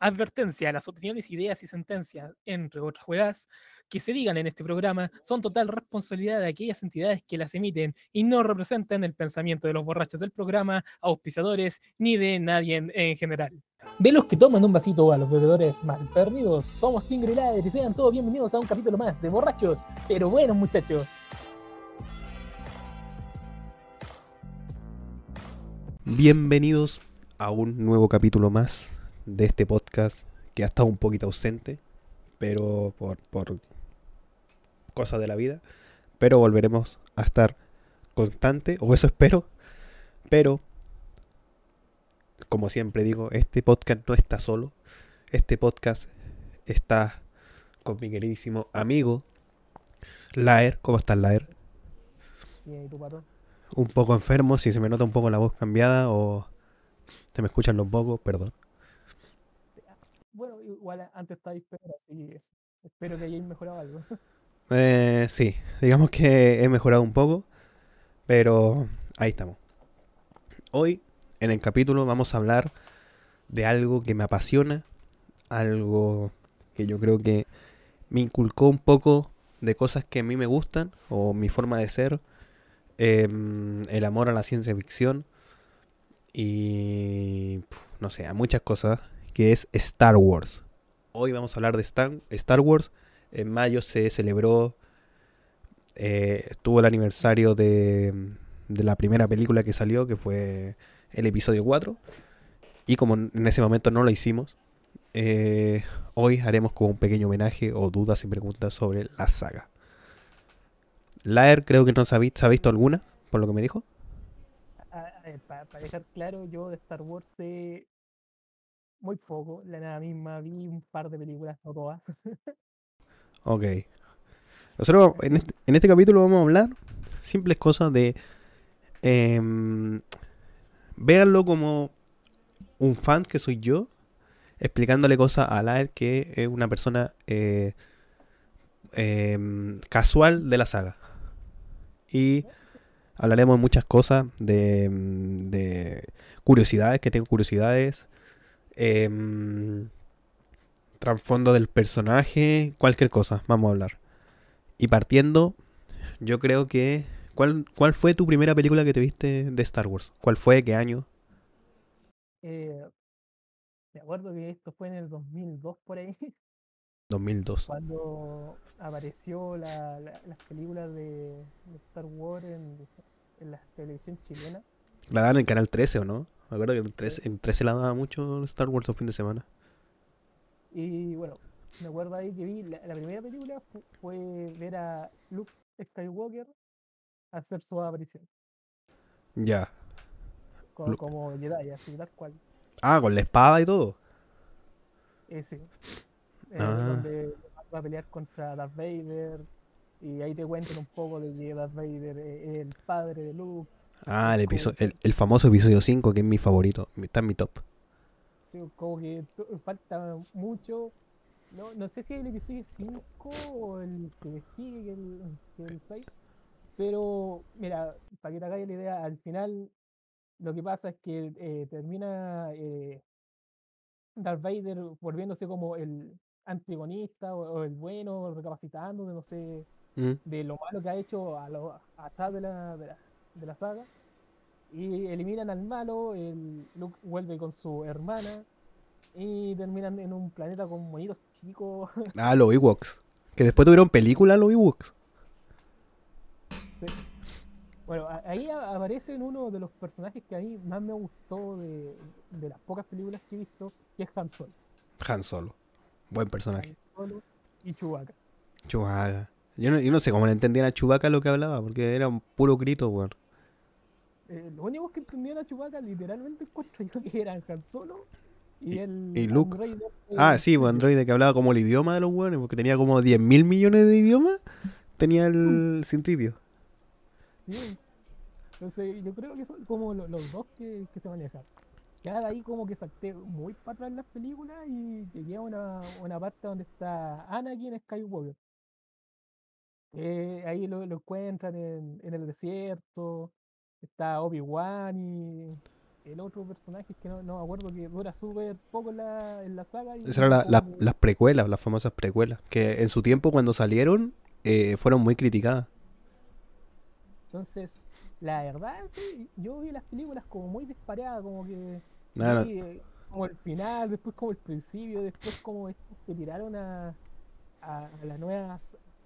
Advertencia, las opiniones, ideas y sentencias, entre otras juegas, que se digan en este programa son total responsabilidad de aquellas entidades que las emiten y no representan el pensamiento de los borrachos del programa, auspiciadores, ni de nadie en, en general. De los que toman un vasito a los bebedores más perdidos, somos Tingre y y sean todos bienvenidos a un capítulo más de Borrachos, pero buenos muchachos. Bienvenidos a un nuevo capítulo más de este podcast que ha estado un poquito ausente, pero por, por cosas de la vida. Pero volveremos a estar constante, o eso espero. Pero, como siempre digo, este podcast no está solo. Este podcast está con mi queridísimo amigo Laer. ¿Cómo estás, Laer? Bien, ¿y tú, pato? Un poco enfermo, si se me nota un poco la voz cambiada o se me escuchan los pocos, perdón. Bueno, igual antes estaba peor, así que espero que hayáis mejorado algo. Eh, sí, digamos que he mejorado un poco, pero ahí estamos. Hoy, en el capítulo, vamos a hablar de algo que me apasiona, algo que yo creo que me inculcó un poco de cosas que a mí me gustan, o mi forma de ser, em, el amor a la ciencia ficción, y no sé, a muchas cosas, que es Star Wars. Hoy vamos a hablar de Star, Star Wars. En mayo se celebró, eh, estuvo el aniversario de, de la primera película que salió, que fue el episodio 4. Y como en ese momento no lo hicimos, eh, hoy haremos como un pequeño homenaje o dudas y preguntas sobre la saga. Laer creo que no se ha visto, ¿se ha visto alguna, por lo que me dijo. Para dejar claro, yo de Star Wars sé muy poco, la nada misma, vi un par de películas, no todas. Ok. Nosotros en este, en este capítulo vamos a hablar simples cosas de... em, véanlo como un fan que soy yo, explicándole cosas a Laer que es una persona eh, em, casual de la saga. Y hablaremos de muchas cosas, de, em, de curiosidades, que tengo curiosidades, em, trasfondo del personaje, cualquier cosa, vamos a hablar. Y partiendo, yo creo que... ¿Cuál, ¿Cuál fue tu primera película que te viste de Star Wars? ¿Cuál fue? ¿Qué año? Eh, me acuerdo que esto fue en el 2002 por ahí, 2002. cuando apareció la, la- las películas de, de Star Wars en, en la televisión chilena. La daban en el canal 13 o no? Me acuerdo que en 13, en 13 la daba mucho Star Wars los fin de semana. Y bueno, me acuerdo ahí que vi la, la primera película fu- fue ver a Luke Skywalker hacer su aparición Ya. como Jedi, así tal cual. Ah, con la espada y todo. Ese, eh, Ah. donde va a pelear contra Darth Vader. Y ahí te cuentan un poco de que Darth Vader es el padre de Luke. Ah, el, episodio, el, el famoso episodio 5, que es mi favorito. Está en mi top. Como que falta mucho. No, no sé si es el episodio 5 o el que sigue, el, el 6. Pero, mira, para que te hagáis la idea, al final lo que pasa es que eh, termina eh, Darth Vader volviéndose como el antagonista o, o el bueno, recapacitando de no sé, Mm. de lo malo que ha hecho a lo, atrás de la, de la, de la saga. Y eliminan al malo, el Luke vuelve con su hermana y terminan en un planeta con monitos chicos. Ah, los Ewoks. Que después tuvieron película los Ewoks. Bueno, ahí aparecen uno de los personajes que a mí más me gustó de, de las pocas películas que he visto, que es Han Solo. Han Solo. Buen personaje. Han Solo y Chewbacca. Chewbacca. Yo no, yo no sé cómo le entendían a Chewbacca lo que hablaba, porque era un puro grito, weón. Eh, los únicos que entendían a Chewbacca literalmente encuentro yo que eran Han Solo y, Y- el y Luke. androide, Ah, sí, pues Silvio. Android que hablaba como el idioma de los weones, porque tenía como 10 mil millones de idiomas. Tenía el Cintripio. Sí. Entonces, yo creo que son como lo- los dos que, que se manejan. Ya de ahí como que salté muy para atrás en las películas y llegué a una, una parte donde está Anakin Skywalker. Eh, ahí lo, lo encuentran en, en el desierto, está Obi-Wan y el otro personaje que no, no me acuerdo que dura súper poco en la, en la saga. y Esas eran la- las precuelas, las famosas precuelas, que en su tiempo cuando salieron eh, fueron muy criticadas. Entonces, la verdad, sí, yo vi las películas como muy disparadas, como que vi, eh, como el final, después como el principio, después como estos que tiraron a, a, a la nueva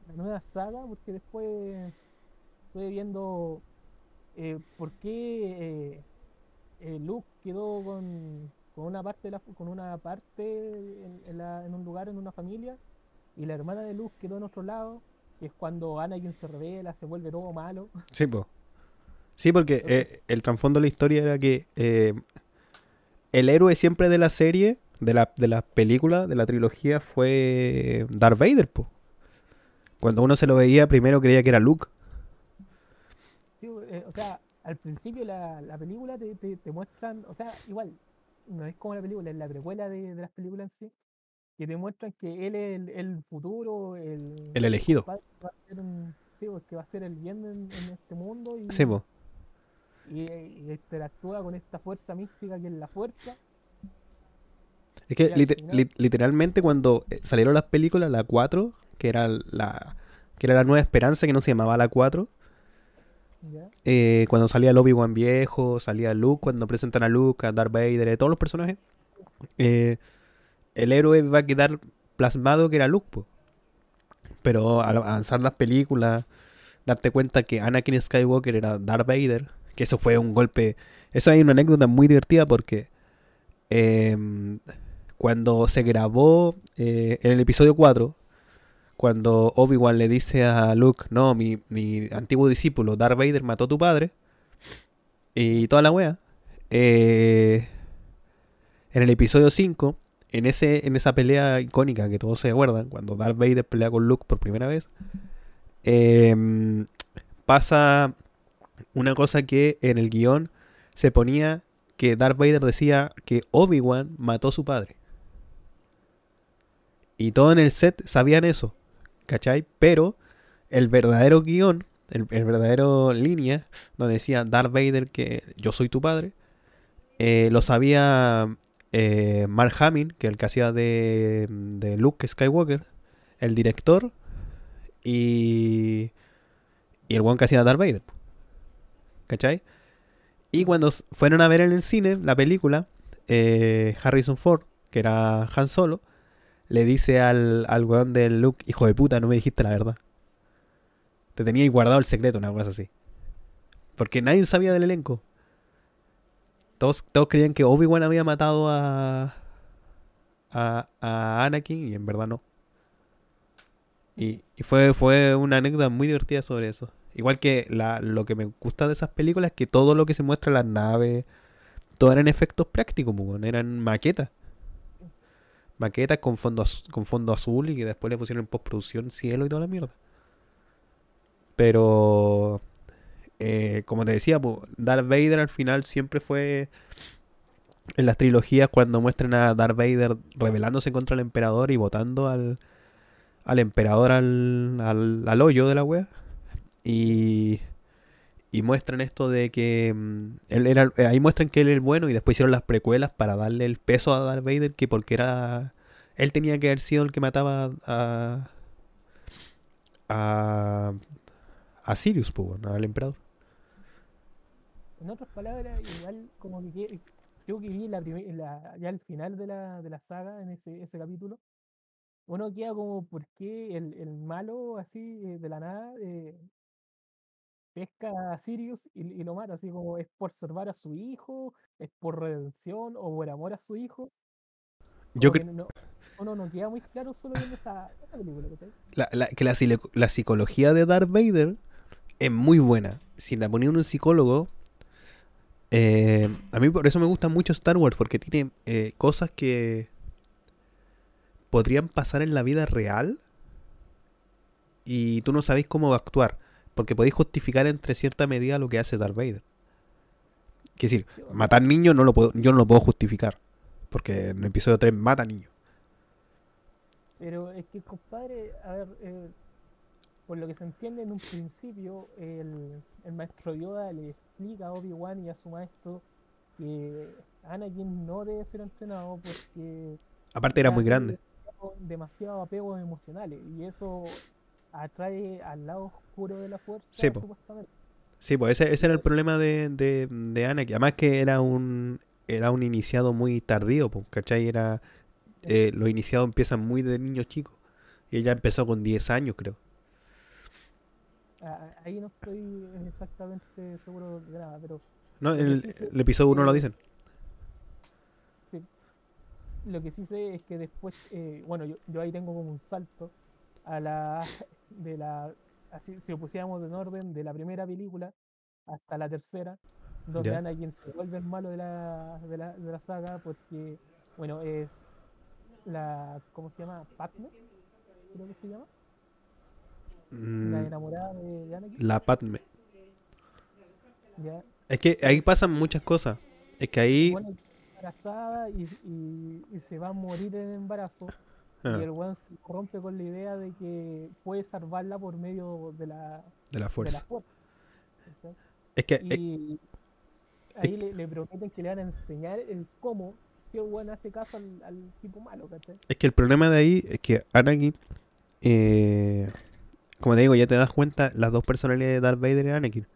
la nueva saga, porque después estuve viendo eh, por qué eh, eh, Luke quedó con, con una parte de la, con una parte en, en la- en un lugar en una familia y la hermana de Luke quedó en otro lado, es cuando Anakin se revela, se vuelve todo malo. Sí, po. Sí, porque eh, el trasfondo de la historia era que el héroe siempre de la serie, de la, de la película, de la trilogía, fue Darth Vader, po. Cuando uno se lo veía, primero creía que era Luke. Eh, o sea, al principio la, la película te, te, te muestran, o sea, igual, no es como la película, es la precuela de, de las películas en sí, que te muestran que él es el, el futuro, el, El elegido. va, va a ser un- sí, pues, que va a ser el bien en, en este mundo y, Sí, po. y, y interactúa con esta fuerza mística que es la fuerza. Es que final- literalmente cuando eh, salieron las películas, la 4, que era la, que era la nueva esperanza, que no se llamaba la 4, ¿ya? Eh, cuando salía el Obi-Wan viejo, salía Luke, cuando presentan a Luke, a Darth Vader, a todos los personajes, eh, el héroe va a quedar plasmado que era Luke. Pero al avanzar las películas, darte cuenta que Anakin Skywalker era Darth Vader, que eso fue un golpe. Eso hay una anécdota muy divertida porque em, cuando se grabó eh, en el episodio 4, cuando Obi-Wan le dice a Luke, no, mi, mi antiguo discípulo Darth Vader mató a tu padre, y toda la wea, eh, en el episodio 5, en, ese, en esa pelea icónica que todos se acuerdan, cuando Darth Vader pelea con Luke por primera vez, em, pasa una cosa que en el guion se ponía que Darth Vader decía que Obi-Wan mató a su padre. Y todos en el set sabían eso, ¿cachai? Pero el verdadero guion, el, verdadero línea, donde decía Darth Vader que yo soy tu padre, eh, lo sabía eh, Mark Hamill, que es el que hacía de, de Luke Skywalker, el director y, y el one que hacía Darth Vader. ¿Cachai? Y cuando fueron a ver en el cine la película, eh, Harrison Ford, que era Han Solo, le dice al, al weón del Luke, hijo de puta, no me dijiste la verdad. Te tenía guardado el secreto, una cosa así. Porque nadie sabía del elenco. Todos, todos creían que Obi-Wan había matado a, a, a Anakin y en verdad no. Y, y fue, fue una anécdota muy divertida sobre eso. Igual que la, lo que me gusta de esas películas es que todo lo que se muestra en las naves, todo eran efectos prácticos, pues, eran maquetas. Maquetas con fondo, con fondo azul y que después le pusieron en postproducción cielo y toda la mierda. Pero, eh, como te decía, pues, Darth Vader al final siempre fue en las trilogías cuando muestran a Darth Vader rebelándose contra el emperador y votando al, al emperador al, al, al hoyo de la wea. Y, y muestran esto de que mm, él era, eh, ahí muestran que él es bueno y después hicieron las precuelas para darle el peso a Darth Vader que porque era él tenía que haber sido el que mataba a a, a Sirius, pues, bueno, al emperador. En otras palabras, igual como que yo que vi la la- ya al final de la, de la saga, en ese, ese capítulo, uno queda como, ¿por qué el, el malo así eh, de la nada eh, pesca a Sirius y, y lo mata? Así como, ¿es por salvar a su hijo? ¿Es por redención o por amor a su hijo? Yo creo no- no queda muy claro solo viendo esa, esa película, la, la- que la, la psicología de Darth Vader es muy buena. Si la ponía un psicólogo, eh, a mí por eso me gusta mucho Star Wars, porque tiene eh, cosas que podrían pasar en la vida real y tú no sabéis cómo va a actuar, porque podéis justificar entre cierta medida lo que hace Darth Vader. Quiero decir, matar niños no lo puedo, yo no lo puedo justificar, porque en el episodio 3 mata niños. Pero es que, compadre, a ver, eh, por lo que se entiende en un principio, el, el maestro Yoda le explica a Obi-Wan y a su maestro que Anakin no debe ser entrenado porque Aparte era muy grande. demasiado- demasiado apegos emocionales y eso atrae al lado oscuro de la fuerza Sí, po. supuestamente. Sí, pues ese, ese era el problema de, de, de Anakin. Además que era un era un iniciado muy tardío, pues, ¿cachai? Era, eh, los iniciados empiezan muy de niños chicos. Y ella empezó con 10 años, creo. Ahí no estoy exactamente seguro de nada, pero No, en que el, sí episodio 1 lo que- dicen. lo que sí sé es que después, eh, bueno, yo, yo ahí tengo como un salto a la de la así si lo pusiéramos en orden de la primera película hasta la tercera, donde Ya. Anakin se vuelve el malo de la, de la, de la saga porque bueno es la ¿cómo se llama? Padme, creo que se llama, la Mm, enamorada de, de Anakin, la Padme. ya Es que ahí pasan muchas cosas. Es que ahí... bueno, embarazada y, y, y se va a morir en embarazo ah, y el weón se rompe con la idea de que puede salvarla por medio de la, de la de fuerza. la fuerza. ¿cachai? Es que... eh, Y ahí le, le prometen que le van a enseñar el cómo que el weón hace caso al, al tipo malo, ¿cachai? Es que el problema de ahí es que Anakin, eh, como te digo, ya te das cuenta las dos personalidades de Darth Vader y Anakin.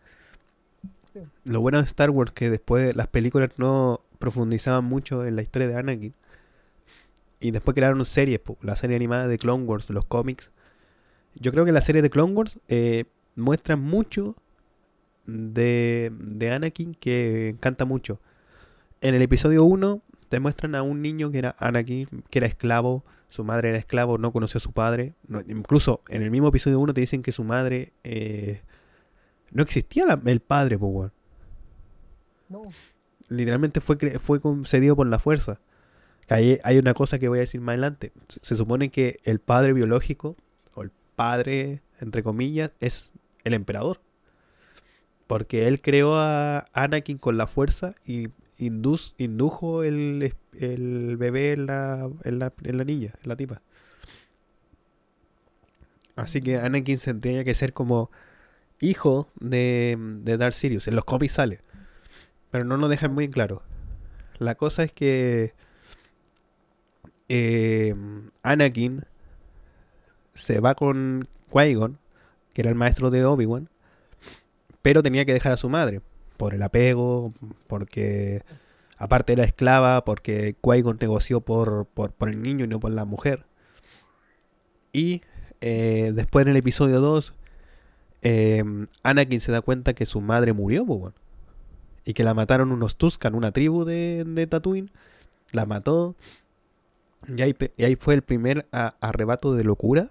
Sí. Lo bueno de Star Wars que después las películas no profundizaban mucho en la historia de Anakin. Y después crearon series, po, la serie animada de Clone Wars, los cómics. Yo creo que la serie de Clone Wars eh, muestra mucho de, de Anakin que encanta mucho. En el episodio 1 te muestran a un niño que era Anakin, que era esclavo, su madre era esclavo, no conoció a su padre. No, incluso en el mismo episodio 1 te dicen que su madre... eh, no existía la- el padre, po. No, Literalmente fue, fue concedido por la fuerza. Hay, una cosa que voy a decir más adelante. Se, supone que el padre biológico, o el padre, entre comillas, es el emperador. Porque él creó a Anakin con la fuerza y indujo el, bebé en la, en, la, en la niña, en la tipa. Así que Anakin tendría que ser como hijo de, de Darth Sirius. En los cómics sale. Pero no lo dejan muy en claro. La cosa es que eh, Anakin se va con Qui-Gon, que era el maestro de Obi-Wan, pero tenía que dejar a su madre por el apego, porque aparte era esclava, porque Qui-Gon negoció por, por, el niño y no por la mujer. Y eh, después en el episodio 2, eh, Anakin se da cuenta que su madre murió, po, weón. y que la mataron unos Tuscan, una tribu de, de Tatooine, la mató. Y ahí, y ahí fue el primer a- arrebato de locura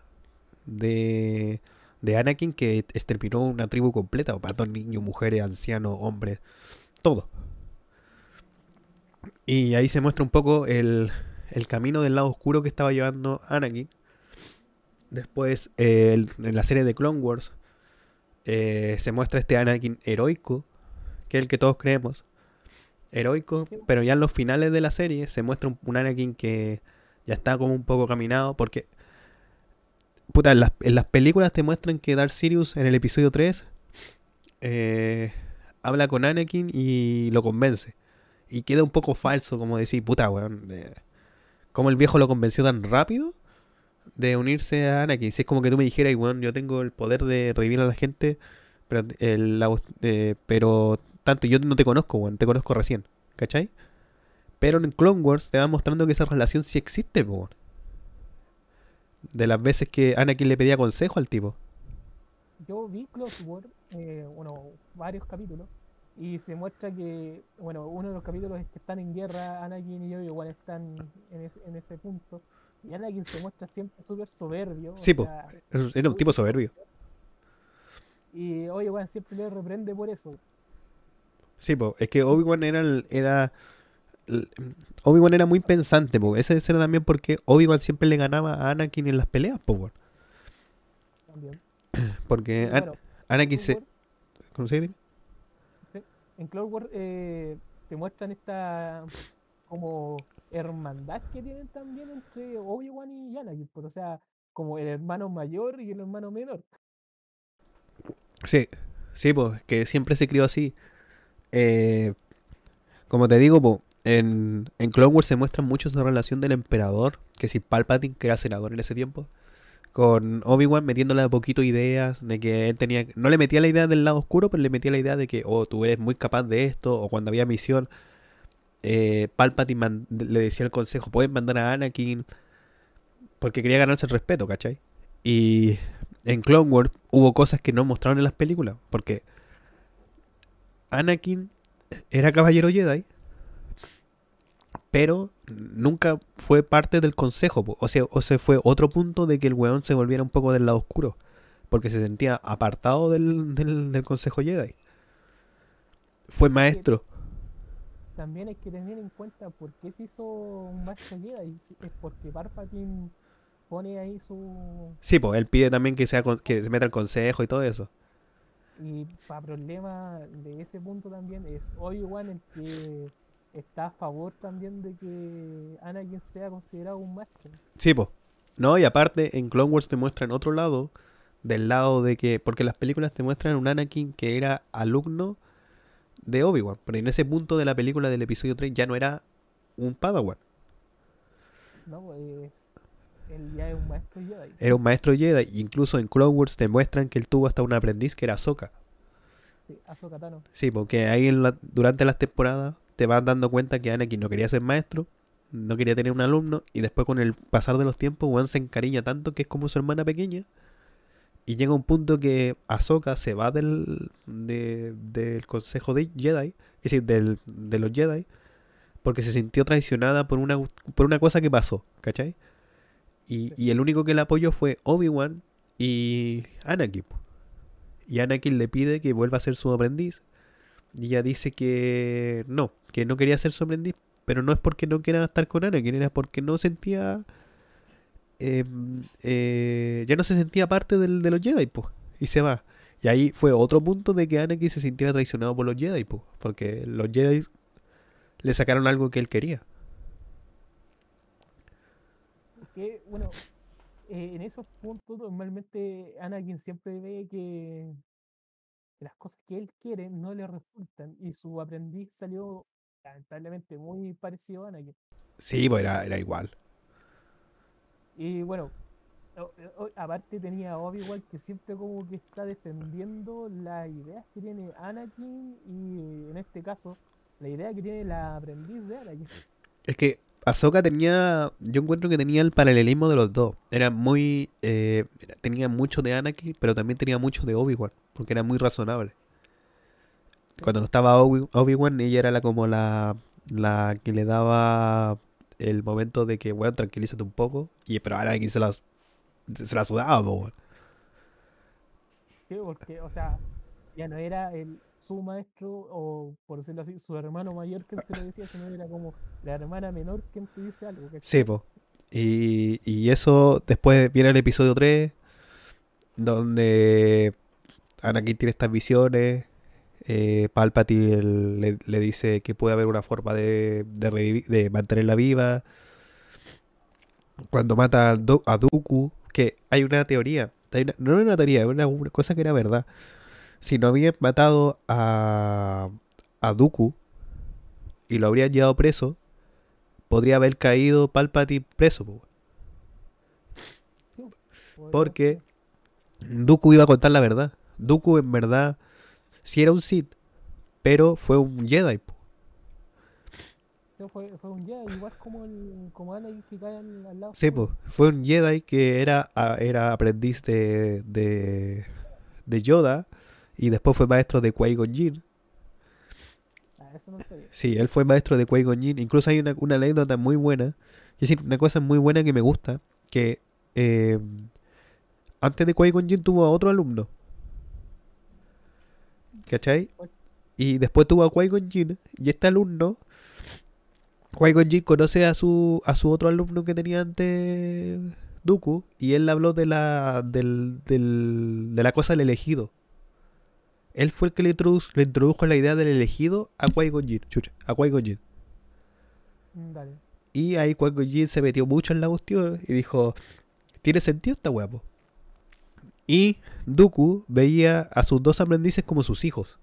de, de Anakin que exterminó una tribu completa, mató niños, mujeres, ancianos, hombres, todo. Y ahí se muestra un poco el, el camino del lado oscuro que estaba llevando Anakin. Después, eh, el- en la serie de Clone Wars, eh, se muestra este Anakin heroico, que es el que todos creemos. Heroico, pero ya en los finales de la serie se muestra un, un Anakin que ya está como un poco caminado, porque... Puta, en las, las películas te muestran que Darth Sirius en el episodio 3 eh, habla con Anakin y lo convence. Y queda un poco falso, como decir, puta, weón. eh, ¿Cómo el viejo lo convenció tan rápido de unirse a Anakin? Si es como que tú me dijeras, weón, yo tengo el poder de revivir a la gente, pero, el, la- eh, pero tanto yo no te conozco, weón, te conozco recién, ¿cachai? Pero en Clone Wars te va mostrando que esa relación sí existe, po. De las veces que Anakin le pedía consejo al tipo. yo vi Close War, eh, bueno, varios capítulos, y se muestra que, bueno, uno de los capítulos es que están en guerra, Anakin y Obi-Wan están en, es- en ese punto, y Anakin se muestra siempre súper soberbio. o Sí, po. sea, Era un tipo soberbio. Y Obi-Wan siempre le reprende por eso. Sí, po, es que Obi-Wan era, el- era Obi-Wan era muy pensante, po. Ese era también porque Obi-Wan siempre le ganaba a Anakin en las peleas, po. También. Porque An- Anakin se... Wars- ¿Cómo se dice? sí, en Clone Wars eh, te muestran esta como hermandad que tienen también entre Obi-Wan y Anakin, pues, o sea, como el hermano mayor y el hermano menor. Sí, sí, pues, que siempre se crió así. Eh, Como te digo, po, en, en Clone Wars se muestra mucho esa relación del emperador, que si Palpatine, que era senador en ese tiempo, con Obi-Wan metiéndole a poquito ideas de que él tenía... No le metía la idea del lado oscuro, pero le metía la idea de que, oh, tú eres muy capaz de esto, o cuando había misión, eh, Palpatine le decía al consejo, pueden mandar a Anakin, porque quería ganarse el respeto, ¿cachai? Y en Clone Wars hubo cosas que no mostraron en las películas, porque Anakin era caballero Jedi, pero nunca fue parte del consejo, po. o sea, o sea, fue otro punto de que el weón se volviera un poco del lado oscuro, porque se sentía apartado del, del, del consejo Jedi. Fue maestro. También hay que tener en cuenta por qué se hizo un maestro Jedi. Es porque Palpatine pone ahí su... Sí, pues él pide también que sea con- que se meta al consejo y todo eso. Y para problema de ese punto también es Obi-Wan el que está a favor también de que Anakin sea considerado un maestro. Sí, pues. No, y aparte en Clone Wars te muestran otro lado, del lado de que, porque las películas te muestran un Anakin que era alumno de Obi-Wan, pero en ese punto de la película del episodio 3 ya no era un Padawan, ¿no? Pues él ya es un maestro Jedi. era un maestro Jedi. Incluso en Clone Wars te muestran que él tuvo hasta un aprendiz que era Ahsoka. Sí, Ahsoka Tano. Sí, porque ahí en la- durante las temporadas te vas dando cuenta que Anakin no quería ser maestro, no quería tener un alumno, y después con el pasar de los tiempos, Juan se encariña tanto que es como su hermana pequeña. Y llega un punto que Ahsoka se va del, de- del consejo de Jedi, es decir, del, de los Jedi, porque se sintió traicionada por una, por una cosa que pasó, ¿cachai? Y, y el único que la apoyó fue Obi-Wan y Anakin. Y Anakin le pide que vuelva a ser su aprendiz. Y ella dice que no, que no quería ser su aprendiz, pero no es porque no quiera estar con Anakin, era porque no sentía. em, eh, ya no se sentía parte del- de los Jedi, pues. Y se va. Y ahí fue otro punto de que Anakin se sintiera traicionado por los Jedi, pues. Porque los Jedi le sacaron algo que él quería. Que, bueno, eh, en esos puntos normalmente Anakin siempre ve que las cosas que él quiere no le resultan y su aprendiz salió lamentablemente muy parecido a Anakin. Sí, pues era, era igual. Y bueno, o- o- aparte tenía a Obi-Wan que siempre como que está defendiendo las ideas que tiene Anakin y en este caso la idea que tiene la aprendiz de Anakin. Es que Ahsoka tenía, yo encuentro que tenía el paralelismo de los dos. Era muy, eh, tenía mucho de Anakin, pero también tenía mucho de Obi-Wan, porque era muy razonable. Sí. Cuando no estaba Obi- Obi-Wan, ella era la, como la, la que le daba el momento de que, bueno, tranquilízate un poco. Y, pero Anakin se la, se la sudaba, po. Sí, porque, o sea, ya no era el su maestro o por decirlo así, su hermano mayor que se lo decía, sino era como la hermana menor que te dice algo. ¿cachai? Sí, po. Y, y eso después viene el episodio 3, donde Anakin tiene estas visiones. Eh, Palpatine le, le dice que puede haber una forma de, de, de mantenerla viva. Cuando mata a, Du- a Dooku, que hay una teoría, no era una teoría, era una cosa que era verdad. Si no habían matado a, a Dooku y lo habrían llevado preso, podría haber caído Palpatine preso, porque. Dooku iba a contar la verdad. Dooku en verdad sí era un Sith, pero fue un Jedi. po. Sí, fue, fue un Jedi, igual como el como Anakin que cae al, al lado. Sí, po, fue un Jedi que era, a- era aprendiz de, de, de Yoda y después fue maestro de Qui-Gon Jinn. Ah, eso no sabía. Sí, él fue maestro de Qui-Gon Jinn. Incluso hay una, una anécdota muy buena. Es decir, una cosa muy buena que me gusta. Que eh, antes de Qui-Gon Jinn tuvo a otro alumno. ¿Cachai? Y después tuvo a Qui-Gon Jinn. Y este alumno, Qui-Gon Jinn conoce a su, a su otro alumno que tenía antes Dooku. Y él le habló de la, del, del- de la cosa del elegido. Él fue el que le introdujo, le introdujo la idea del elegido a Qui-Gon a Qui-Gon Jinn. Mm, Dale. Y ahí Qui-Gon Jinn se metió mucho en la cuestión y dijo, tiene sentido esta po?". Y Dooku veía a sus dos aprendices como sus hijos.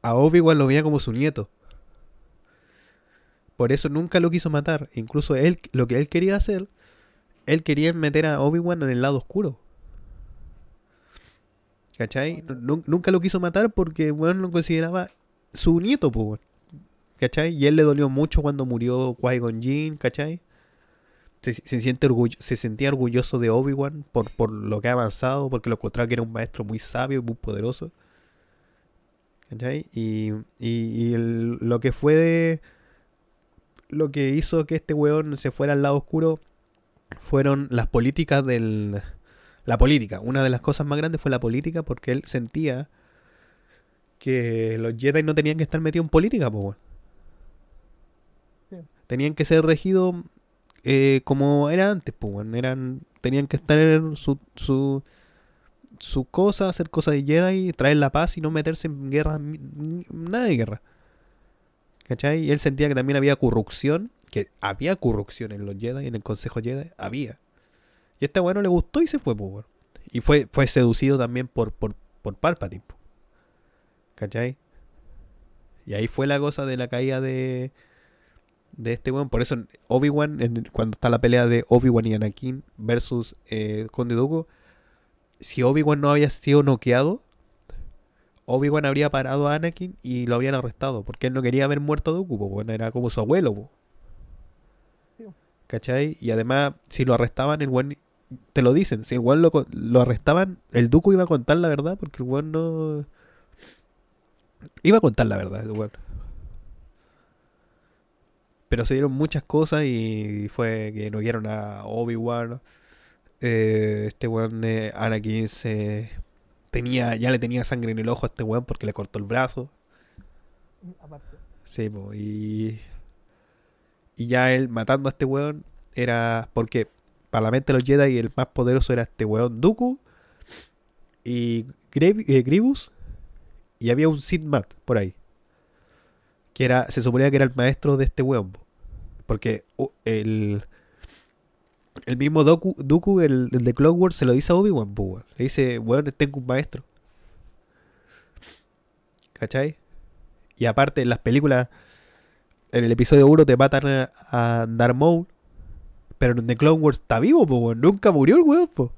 A Obi-Wan lo veía como su nieto. Por eso nunca lo quiso matar. Incluso él, lo que él quería hacer, él quería meter a Obi-Wan en el lado oscuro. ¿Cachai? Nu- Nunca lo quiso matar porque, weón, lo consideraba su nieto, pues. ¿Cachai? Y él le dolió mucho cuando murió Qui-Gon Jinn, ¿cachai? Se, se siente orgullo, se sentía orgulloso de Obi-Wan por, por lo que ha avanzado, porque lo encontraba que era un maestro muy sabio y muy poderoso. ¿Cachai? Y, y, y el- lo que fue de- lo que hizo que este weón se fuera al lado oscuro fueron las políticas del... La política. Una de las cosas más grandes fue la política porque él sentía que los Jedi no tenían que estar metidos en política. Sí. Tenían que ser regidos eh, como era antes, pues. Eran, tenían que estar en su, su, su cosa, hacer cosas de Jedi, traer la paz y no meterse en guerra, nada de guerra. ¿Cachai? Y él sentía que también había corrupción, que había corrupción en los Jedi, en el Consejo Jedi, había. Y a este weón no le gustó y se fue, pues, weón. Y fue, fue seducido también por, por, por Palpatine, po. ¿cachai? Y ahí fue la cosa de la caída de, de este weón. Por eso Obi-Wan, cuando está la pelea de Obi-Wan y Anakin versus eh, Conde Dooku, si Obi-Wan no había sido noqueado, Obi-Wan habría parado a Anakin y lo habrían arrestado. Porque él no quería ver muerto a Dooku, bueno, era como su abuelo, po. ¿cachai? Y además, si lo arrestaban, el weón, te lo dicen, si el weón lo, lo arrestaban, el Dooku iba a contar la verdad, porque el weón no... Iba a contar la verdad, el weón. Pero se dieron muchas cosas y fue que noquearon a Obi-Wan. Eh, este weón de Anakin se tenía, ya le tenía sangre en el ojo a este weón porque le cortó el brazo. Aparte. Sí, po, y. Y ya él matando a este weón era. Porque para la mente de los Jedi el más poderoso era este weón Dooku y Grave- eh, Grievous. Y había un Sith Mat por ahí. Que era. Se suponía que era el maestro de este weón. po. Porque el. El mismo Doku, Dooku, el, de Clockwork, se lo dice a Obi-Wan. Le dice, weón, tengo un maestro. ¿Cachai? Y aparte, en las películas, en el episodio 1 te matan a, a Darth Maul, pero en The Clone Wars está vivo, po, weón. Nunca murió el weón, po.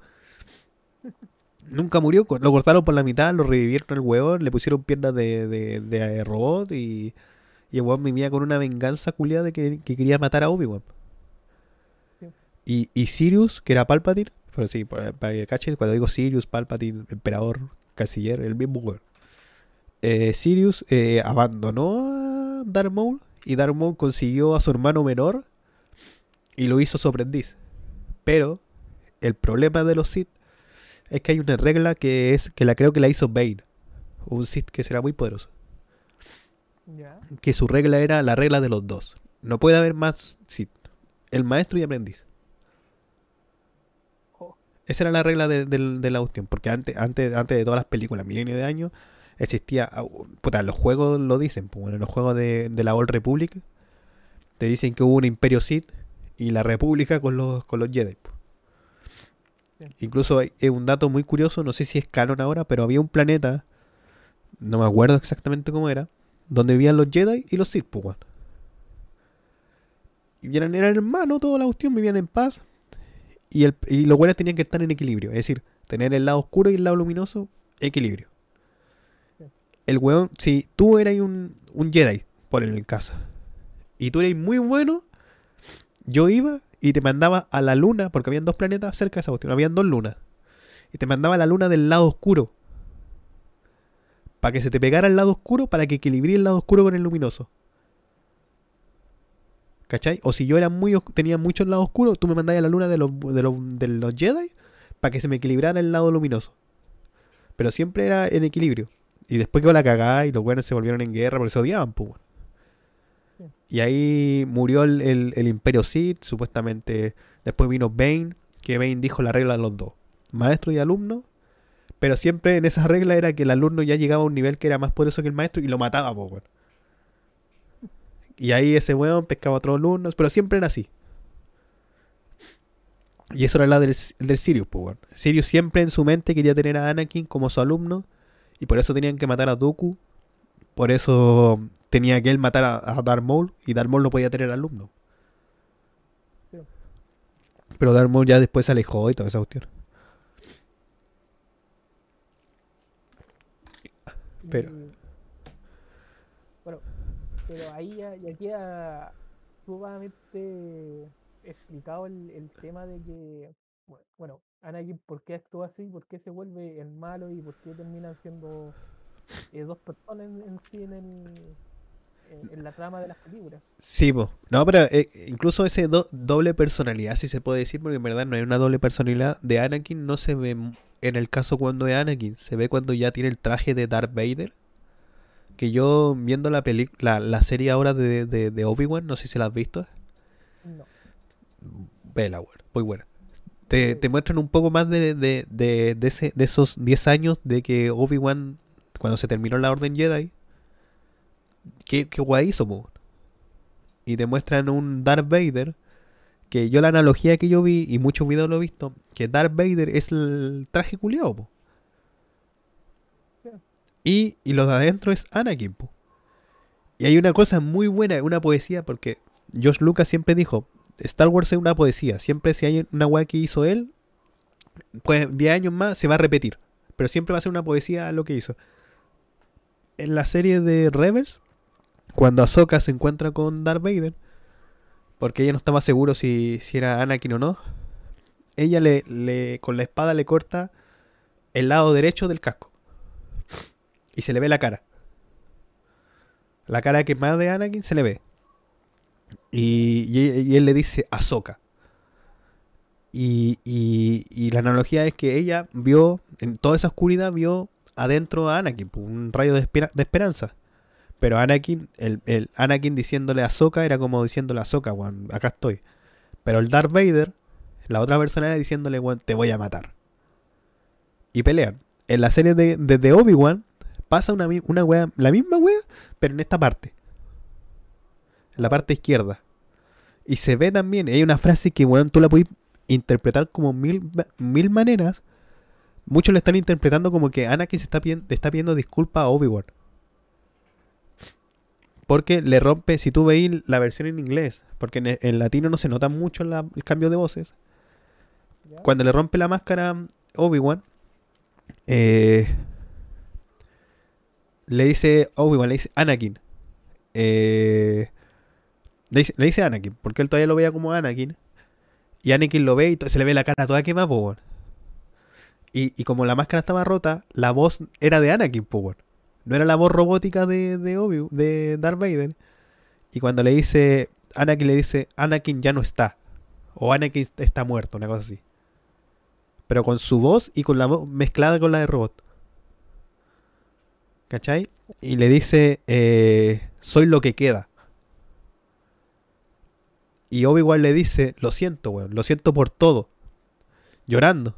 Nunca murió, lo cortaron por la mitad, lo revivieron el weón, le pusieron piernas de, de, de robot y, y el weón vivía con una venganza culiada de que, que quería matar a Obi-Wan. Sí. Y, y Sirius, que era Palpatine, pero sí, para, para que cachen, cuando digo Sirius, Palpatine, emperador, canciller, el mismo weón. Eh, Sirius eh, abandonó a Darth Maul y Darth Maul consiguió a su hermano menor y lo hizo su aprendiz. Pero el problema de los Sith es que hay una regla que es que la creo que la hizo Bane, un Sith que será muy poderoso. Que su regla era la regla de los dos. No puede haber más Sith, el maestro y aprendiz. Jo. Esa era la regla de la cuestión, porque antes, antes, antes de todas las películas, milenio de años, existía, ah, puta, los juegos lo dicen, pues, bueno, en los juegos de, de la Old Republic, te dicen que hubo un imperio Sith y la República con los, con los Jedi. Sí. Incluso hay hay un dato muy curioso, no sé si es canon ahora, pero había un planeta, no me acuerdo exactamente cómo era, donde vivían los Jedi y los Sith, pues. Y eran, eran hermanos, toda la cuestión, vivían en paz. Y, el, y los buenos tenían que estar en equilibrio. Es decir, tener el lado oscuro y el lado luminoso, equilibrio. Sí. El weón, si tú eras un, un Jedi, por el caso, y tú eres muy bueno, yo iba y te mandaba a la luna, porque habían dos planetas cerca de esa cuestión, habían dos lunas. Y te mandaba a la luna del lado oscuro. Para que se te pegara el lado oscuro, para que equilibré el lado oscuro con el luminoso. ¿Cachai? O si yo era muy tenía muchos lados oscuros, tú me mandabas a la luna de los, de los, de los Jedi para que se me equilibrara el lado luminoso. Pero siempre era en equilibrio. Y después quedó la cagada y los buenos se volvieron en guerra porque se odiaban, pues. Y ahí murió el, el- Imperio Sith, supuestamente. Después vino Bane, que Bane dijo la regla de los dos, maestro y alumno. Pero siempre en esa regla era que el alumno ya llegaba a un nivel que era más poderoso que el maestro y lo mataba, weón. Y ahí ese weón pescaba a otros alumnos, pero siempre era así. Y eso era la del, del Sirius, pues, weón. Sirius siempre en su mente quería tener a Anakin como su alumno. Y por eso tenían que matar a Dooku. por eso tenía que él matar a, a Darth Maul y Darth Maul no podía tener alumno. Sí. Pero Darth Maul ya después se alejó y toda esa cuestión. Pero- bueno, pero ahí ya, ya queda sumamente explicado el, el tema de que, bu- bueno, Anakin por qué actúa así, por qué se vuelve el malo y por qué terminan siendo eh, dos personas en, en sí en, el, en, en la trama de las películas. Sí, po. No, pero eh, incluso ese do- doble personalidad, si se puede decir, porque en verdad no hay una doble personalidad de Anakin, no se ve en el caso cuando es Anakin, se ve cuando ya tiene el traje de Darth Vader. Que yo viendo la película, la, la serie ahora de, de, de Obi-Wan, no sé si la has visto, No, vela, muy buena. Te, te muestran un poco más de, de, de, de ese, de esos 10 años de que Obi-Wan, cuando se terminó la Orden Jedi, ¿qué, qué guay hizo, po? Y te muestran un Darth Vader, que yo la analogía que yo vi, y muchos videos lo he visto, que Darth Vader es el traje po. sí, Y, y lo de adentro es Anakin, po. Y hay una cosa muy buena, una poesía, porque George Lucas siempre dijo, Star Wars es una poesía, siempre si hay una weá que hizo él, pues 10 años más se va a repetir, pero siempre va a ser una poesía lo que hizo. En la serie de Rebels, cuando Ahsoka se encuentra con Darth Vader, porque ella no estaba seguro si, si era Anakin o no, ella le, le, con la espada le corta el lado derecho del casco y se le ve la cara. La cara quemada de Anakin se le ve. Y, él le dice Ahsoka. Y, y, la analogía es que ella vio, en toda esa oscuridad, vio adentro a Anakin, un rayo de esperanza. Pero Anakin, el, el Anakin diciéndole a Ahsoka era como diciéndole a Ahsoka, weón, acá estoy. Pero el Darth Vader, la otra persona era diciéndole, weón, te voy a matar. Y pelean. En la serie de, de, Obi-Wan pasa una, una wea, la misma wea, pero en esta parte. En la parte izquierda. Y se ve también, hay una frase que, weón, tú la puedes interpretar como mil, mil maneras. Muchos le están interpretando como que Anakin se está pidiendo, está pidiendo disculpas a Obi-Wan. Porque le rompe, si tú veis la versión en inglés, porque en, en latino no se nota mucho la- el cambio de voces. ¿ya? Cuando le rompe la máscara Obi-Wan, eh, le dice Obi-Wan, le dice Anakin. eh, le, dice, le dice Anakin, porque él todavía lo veía como Anakin. Y Anakin lo ve y se le ve la cara toda quemada, po. Y, y como la máscara estaba rota, la voz era de Anakin, po. No era la voz robótica de, de Obi, de Darth Vader. Y cuando le dice, Anakin le dice, Anakin ya no está. O Anakin está muerto, una cosa así. Pero con su voz y con la voz mezclada con la de robot. ¿Cachai? Y le dice, eh, soy lo que queda. Y Obi-Wan le dice, lo siento, weón, lo siento por todo. Llorando.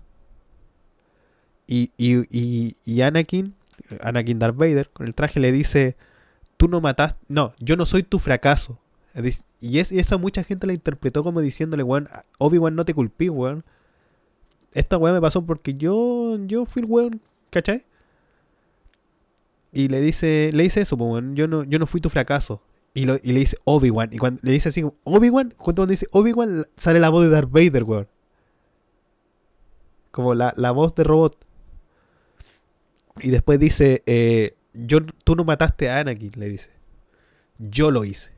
Y, y, y, y Anakin, Anakin Darth Vader, con el traje le dice, tú no mataste, no, yo no soy tu fracaso. Y, es, y esa mucha gente la interpretó como diciéndole, weón, Obi-Wan no te culpí, weón. Esta weón me pasó porque yo, yo fui el weón, ¿cachai? Y le dice, le dice eso, po, weón, yo no, yo no fui tu fracaso. Y le dice Obi-Wan. Y cuando le dice así, Obi-Wan, cuando dice Obi-Wan, sale la voz de Darth Vader, weón. Como la, la voz de robot. Y después dice, eh, yo, tú no mataste a Anakin, le dice. Yo lo hice.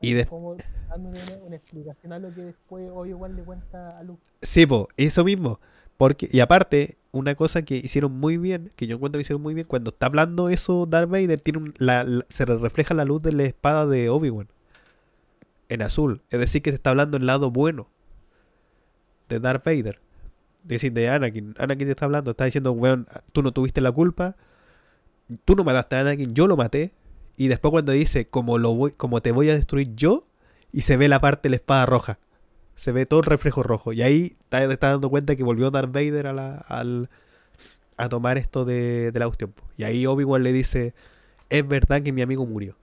y Ahí des- Como dándole una, una explicación a lo que después Obi-Wan le cuenta a Luke. Sí, po, eso mismo. Porque, y aparte, una cosa que hicieron muy bien, que yo encuentro que hicieron muy bien, cuando está hablando eso Darth Vader, tiene un- la- la- se le refleja la luz de la espada de Obi-Wan en azul. Es decir, que se está hablando el lado bueno de Darth Vader. Decir, de Anakin. Anakin te está hablando, está diciendo, weón, tú no tuviste la culpa, tú no mataste a Anakin, yo lo maté. Y después cuando dice, como, lo voy, como te voy a destruir yo, y se ve la parte de la espada roja. Se ve todo el reflejo rojo. Y ahí te estás dando cuenta que volvió Darth Vader a, la, al, a tomar esto de, de la. Y ahí Obi-Wan le dice, es verdad que mi amigo murió.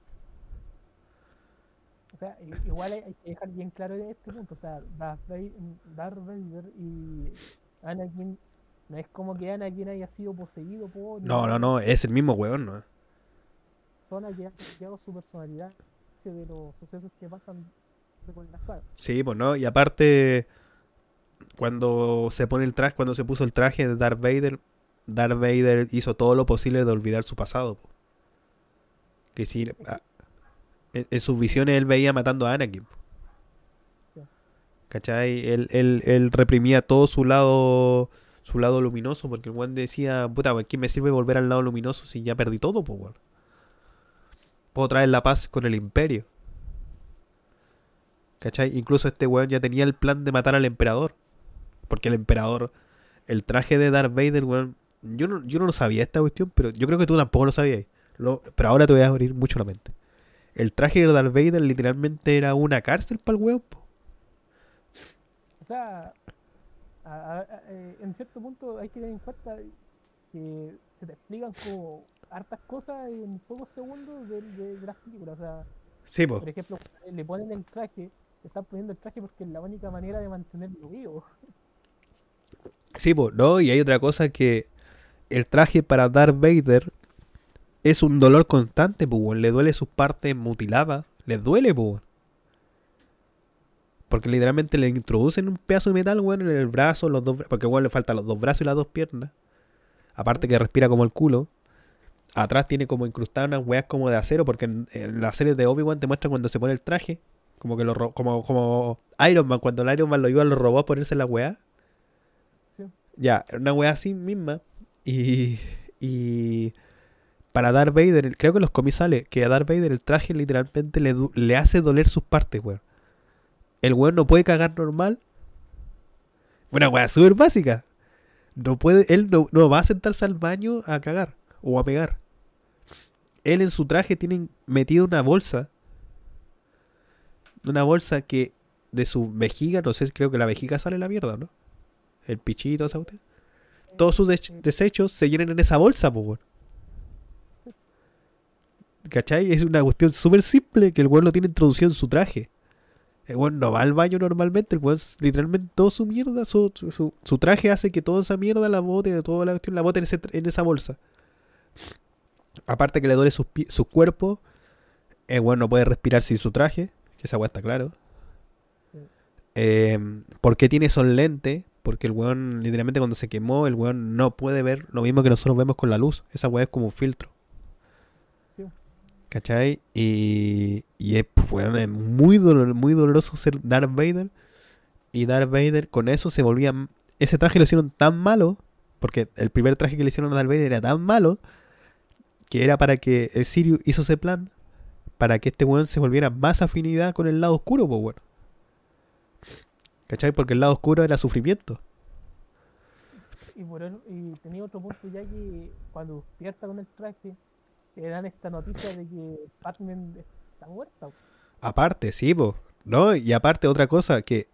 O sea, igual hay, que dejar bien claro este punto. O sea, Darth Vader y Anakin No es como que Anakin haya sido poseído por. No, no, no, es el mismo weón, ¿no? Persona que ha cambiado su personalidad de los sucesos que pasan con la saga. Sí, pues no, y aparte, cuando se pone el traje, cuando se puso el traje de Darth Vader, Darth Vader hizo todo lo posible de olvidar su pasado. po. Que sí, en, en sus visiones él veía matando a Anakin. po. ¿Cachai? Él, él, él reprimía todo su lado su lado luminoso porque el weón decía, puta, ¿qué me sirve volver al lado luminoso si ya perdí todo, pues weón? Puedo traer la paz con el imperio. ¿Cachai? Incluso este weón ya tenía el plan de matar al emperador. Porque el emperador, el traje de Darth Vader, weón, yo no, yo no lo sabía esta cuestión, pero yo creo que tú tampoco lo sabías. Lo- pero ahora te voy a abrir mucho la mente. El traje de Darth Vader literalmente era una cárcel para el weón. po. Sea, a- a- a- eh, en cierto punto hay que tener en cuenta que se te explican como hartas cosas en pocos segundos de, de- de las películas. O sea, Sí, por ejemplo, le ponen el traje, le están poniendo el traje porque es la única manera de mantenerlo vivo. Sí, po, no, y hay otra cosa que el traje para Darth Vader es un dolor constante, pues. Le duele sus partes mutiladas. Le duele, pues. Porque literalmente le introducen un pedazo de metal, weón, en el brazo, los dos, porque weón le faltan los dos brazos y las dos piernas. Aparte que respira como el culo. Atrás tiene como incrustadas unas weas como de acero, porque en, en la serie de Obi-Wan te muestran cuando se pone el traje. Como que lo ro- como, como Iron Man, cuando el Iron Man lo iba a los robots a ponerse la wea. Sí. Ya, una wea así misma. Y. Y. Para Darth Vader, creo que los cómics sale que a Darth Vader el traje literalmente le, le hace doler sus partes, weón. El weón no puede cagar normal. Una wea súper básica. No puede, él no, no va a sentarse al baño a cagar o a pegar. Él en su traje tiene metido una bolsa. Una bolsa que de su vejiga, no sé, creo que la vejiga sale la mierda, ¿no? El pichito, cuestión. Todos sus des- desechos se llenan en esa bolsa, pues. ¿Cachai? Es una cuestión súper simple que el weón lo tiene introducido en su traje. El weón no va al baño normalmente, el weón literalmente toda su mierda, su, su, traje hace que toda esa mierda la bote, toda la cuestión la bote en, ese en esa bolsa. Aparte que le duele su, su cuerpo, el weón no puede respirar sin su traje, que esa weá está claro. Eh, ¿Por qué tiene esos lentes? Porque el weón, literalmente cuando se quemó, el weón no puede ver lo mismo que nosotros vemos con la luz. Esa weá es como un filtro. ¿Cachai? Y, y es, muy, dolor- muy doloroso ser Darth Vader. Y Darth Vader con eso se volvía... Ese traje lo hicieron tan malo, porque el primer traje que le hicieron a Darth Vader era tan malo, que era para que el Sirius hizo ese plan, para que este weón se volviera más afinidad con el lado oscuro, pues weón. ¿Cachai? Porque el lado oscuro era sufrimiento. Y, por y tenía otro punto ya que cuando despierta con el traje, te dan esta noticia de que Batman está muerta. Aparte, sí. ¿No? Y aparte otra cosa, que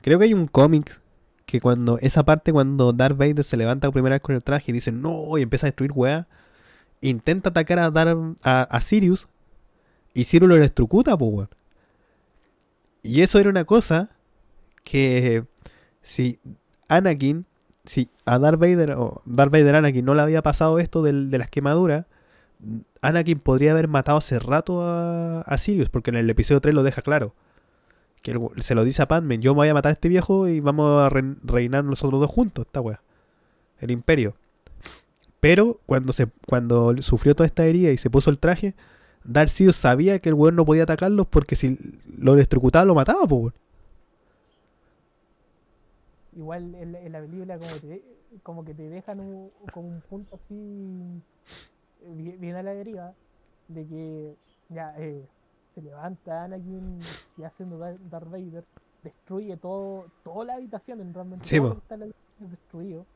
creo que hay un cómic que cuando, esa parte cuando Darth Vader se levanta por primera vez con el traje y dice no, y empieza a destruir weá, intenta atacar a, Darth- a, a Sirius y Sirius lo electrocuta, po. Y eso era una cosa que si Anakin, si a Darth Vader o Darth Vader Anakin no le había pasado esto del- de las quemaduras, Anakin podría haber matado hace rato a, a Sirius, porque en el episodio 3 lo deja claro. Que se lo dice a Padme, yo me voy a matar a este viejo y vamos a re- reinar nosotros dos juntos, esta wea. El imperio. Pero cuando se cuando sufrió toda esta herida y se puso el traje, Darth Sidious sabía que el weón no podía atacarlos porque si lo electrocutaba lo mataba, pues. Igual en la, película como que te dejan un, como un punto así bien a la deriva de que ya eh, se levanta Anakin y haciendo Dar- Darth Vader destruye todo toda la habitación en realmente Sí, está la habitación es destruido.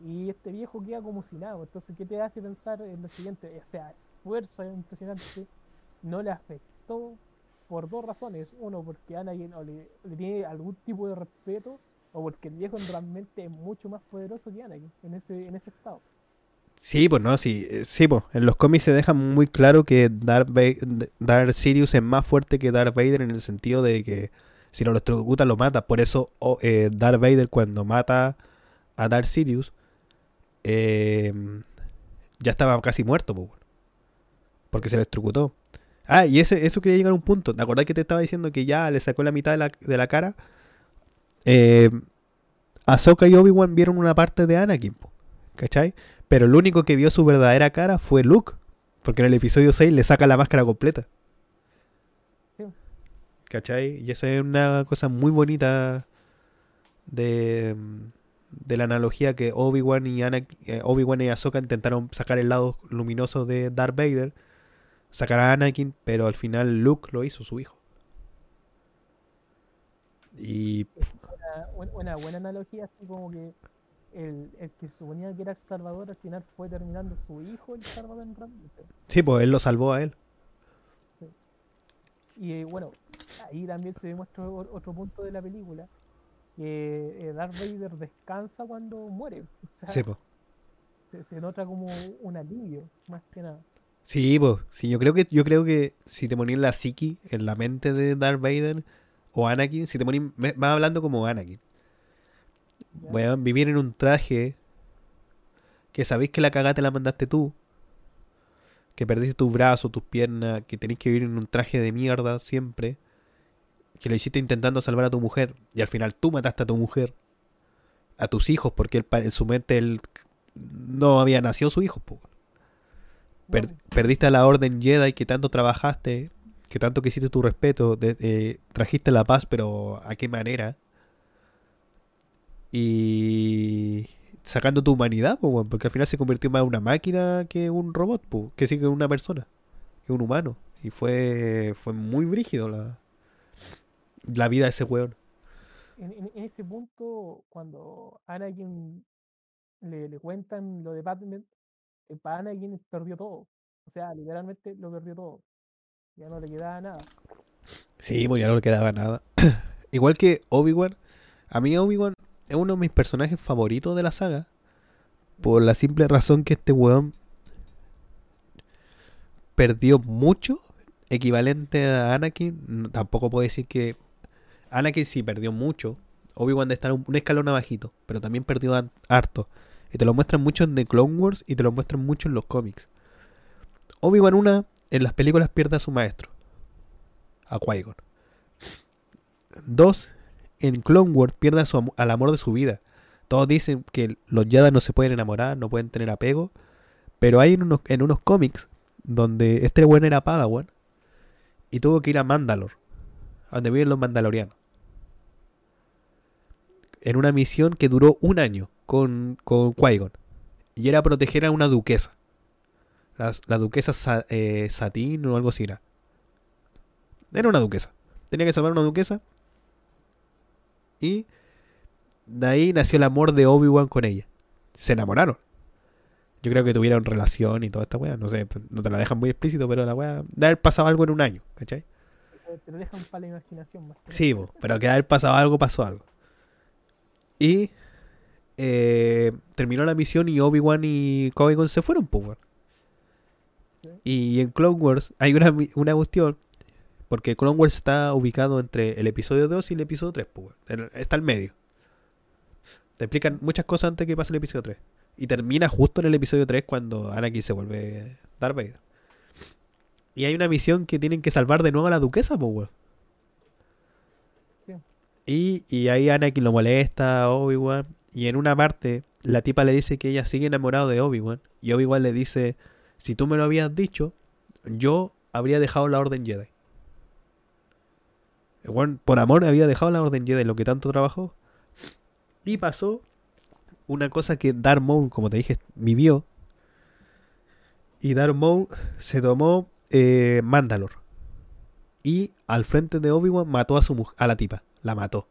Y este viejo queda como si nada entonces ¿qué te hace pensar en lo siguiente? o sea esfuerzo impresionante. No le afectó por dos razones. Uno porque Anakin o le, le tiene algún tipo de respeto o porque el viejo realmente es mucho más poderoso que Anakin en ese, en ese estado. Sí, pues no, sí, eh, sí, pues. En los cómics se deja muy claro que Darth, Sirius es más fuerte que Darth Vader en el sentido de que si lo electrocuta lo mata. Por eso o- eh, Darth Vader cuando mata a Darth Sirius eh, ya estaba casi muerto, pues. Porque se le electrocutó. Ah, y ese, eso quería llegar a un punto. ¿Te acordás que te estaba diciendo que ya le sacó la mitad de la, de la cara? Eh, Ahsoka y Obi-Wan vieron una parte de Anakin, ¿cachai? Pero el único que vio su verdadera cara fue Luke. Porque en el episodio 6 le saca la máscara completa. Sí. ¿Cachai? Y eso es una cosa muy bonita de, de la analogía que Obi-Wan y, Anakin- eh, Obi-Wan y Ahsoka intentaron sacar el lado luminoso de Darth Vader. Sacar a Anakin, pero al final Luke lo hizo su hijo. Y una buena analogía, así como que el, el que suponía que era el Salvador al final fue terminando su hijo el Salvador en realmente. sí, pues él lo salvó a él. Y eh, bueno, ahí también se demuestra otro punto de la película, que eh, Darth Vader descansa cuando muere. O sea, Sí, pues. se, se nota como un alivio, más que nada. Sí, pues, sí, yo creo que yo creo que si te ponías la psiqui en la mente de Darth Vader o Anakin, si te ponías me- vas hablando como Anakin. Vivir en un traje que sabéis que la cagada te la mandaste tú, que perdiste tus brazos, tus piernas, que tenés que vivir en un traje de mierda siempre, que lo hiciste intentando salvar a tu mujer. Y al final tú mataste a tu mujer, a tus hijos, porque él, en su mente él no había nacido su hijo, po. Per- No, perdiste a la orden Jedi que tanto trabajaste, que tanto quisiste tu respeto, de- eh, trajiste la paz, pero ¿a qué manera? Y sacando tu humanidad, porque al final se convirtió más en una máquina que un robot, po, que sí que una persona, que un humano. Y fue, fue muy brígido la, la vida de ese weón. en, en- en ese punto, cuando Anakin le, le cuentan lo de Batman, eh, para Anakin perdió todo. O sea, literalmente lo perdió todo. Ya no le quedaba nada. Sí, pues ya no le quedaba nada. Igual que Obi-Wan, a mí Obi-Wan es uno de mis personajes favoritos de la saga. Por la simple razón que este weón perdió mucho equivalente a Anakin. Tampoco puedo decir que Anakin sí perdió mucho. Obi-Wan de estar un, un escalón abajito, pero también perdió harto. Y te lo muestran mucho en The Clone Wars y te lo muestran mucho en los cómics. Obi-Wan una en las películas pierde a su maestro, a Qui-Gon. Dos, en Clone pierde su al amor de su vida. Todos dicen que los Jedi no se pueden enamorar, no pueden tener apego. Pero hay en unos, en unos cómics donde este weón era Padawan y tuvo que ir a Mandalore, a donde viven los Mandalorianos. En una misión que duró un año con, con Qui-Gon. Y era proteger a una duquesa. La, la duquesa Sa- eh, Satín o algo así era. Era una duquesa. Tenía que salvar a una duquesa. Y de ahí nació el amor de Obi-Wan con ella. Se enamoraron. Yo creo que tuvieron relación y toda esta weá. No sé, no te la dejan muy explícito, pero la weá. De haber pasado algo en un año, ¿cachai? Te, lo dejan para la imaginación más. Sí, bo, pero que de haber pasado algo, pasó algo. Y eh, terminó la misión y Obi-Wan y Qui-Gon se fueron, pues. Sí. Y en Clone Wars hay una, una cuestión, porque Clone Wars está ubicado entre el episodio 2 y el episodio 3, pues, Está al medio. Te explican muchas cosas antes que pase el episodio 3. Y termina justo en el episodio 3 cuando Anakin se vuelve Darth Vader. Y hay una misión que tienen que salvar de nuevo a la duquesa, pues. Sí. Y, y ahí Anakin lo molesta a Obi-Wan. Y en una parte, la tipa le dice que ella sigue enamorada de Obi-Wan. Y Obi-Wan le dice: Si tú me lo habías dicho, yo habría dejado la Orden Jedi. Por amor, había dejado la Orden Jedi, lo que tanto trabajó. Y pasó una cosa que Darth Maul, como te dije, vivió. Y Darth Maul se tomó eh, Mandalore. Y al frente de Obi-Wan mató a su a la tipa. La mató.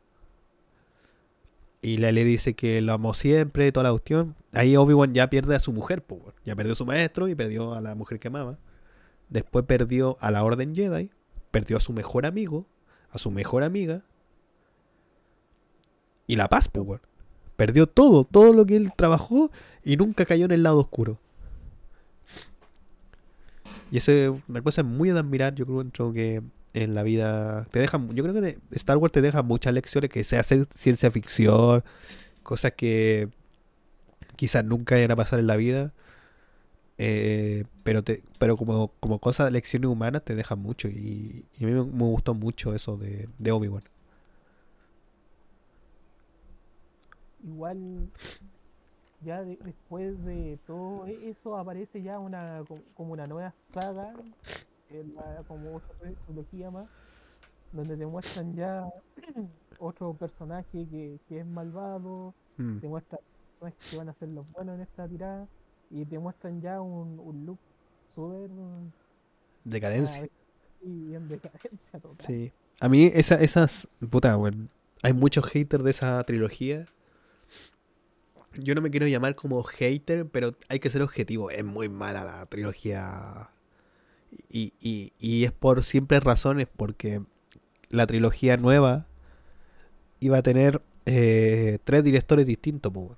Y le, le dice que lo amó siempre, toda la cuestión. Ahí Obi-Wan ya pierde a su mujer, weón. Ya perdió a su maestro y perdió a la mujer que amaba. Después perdió a la Orden Jedi. Perdió a su mejor amigo. A su mejor amiga. Y la paz, weón. Perdió todo, todo lo que él trabajó y nunca cayó en el lado oscuro. Y eso es una cosa muy de admirar, yo creo, que en la vida te deja, yo creo que Star Wars te deja muchas lecciones que se ciencia ficción, cosas que quizás nunca vayan a pasar en la vida. Eh, pero te, pero como, como cosa de lecciones humanas te dejan mucho. Y, y a mí me, me gustó mucho eso de, de Obi-Wan. Igual, ya de- después de todo eso aparece ya una co- como una nueva saga, como otra tri- trilogía más, donde te muestran ya otro personaje que, que es malvado, Mm, te muestran personajes que van a ser los buenos en esta tirada, y te muestran ya un, un look súper Decadencia. y en decadencia total. Sí. A mí esa, esas... Puta, bueno, hay muchos haters de esa trilogía. Yo no me quiero llamar como hater, pero hay que ser objetivo. Es muy mala la trilogía. Y, y, y es por simples razones, porque la trilogía nueva iba a tener eh, tres directores distintos, weón.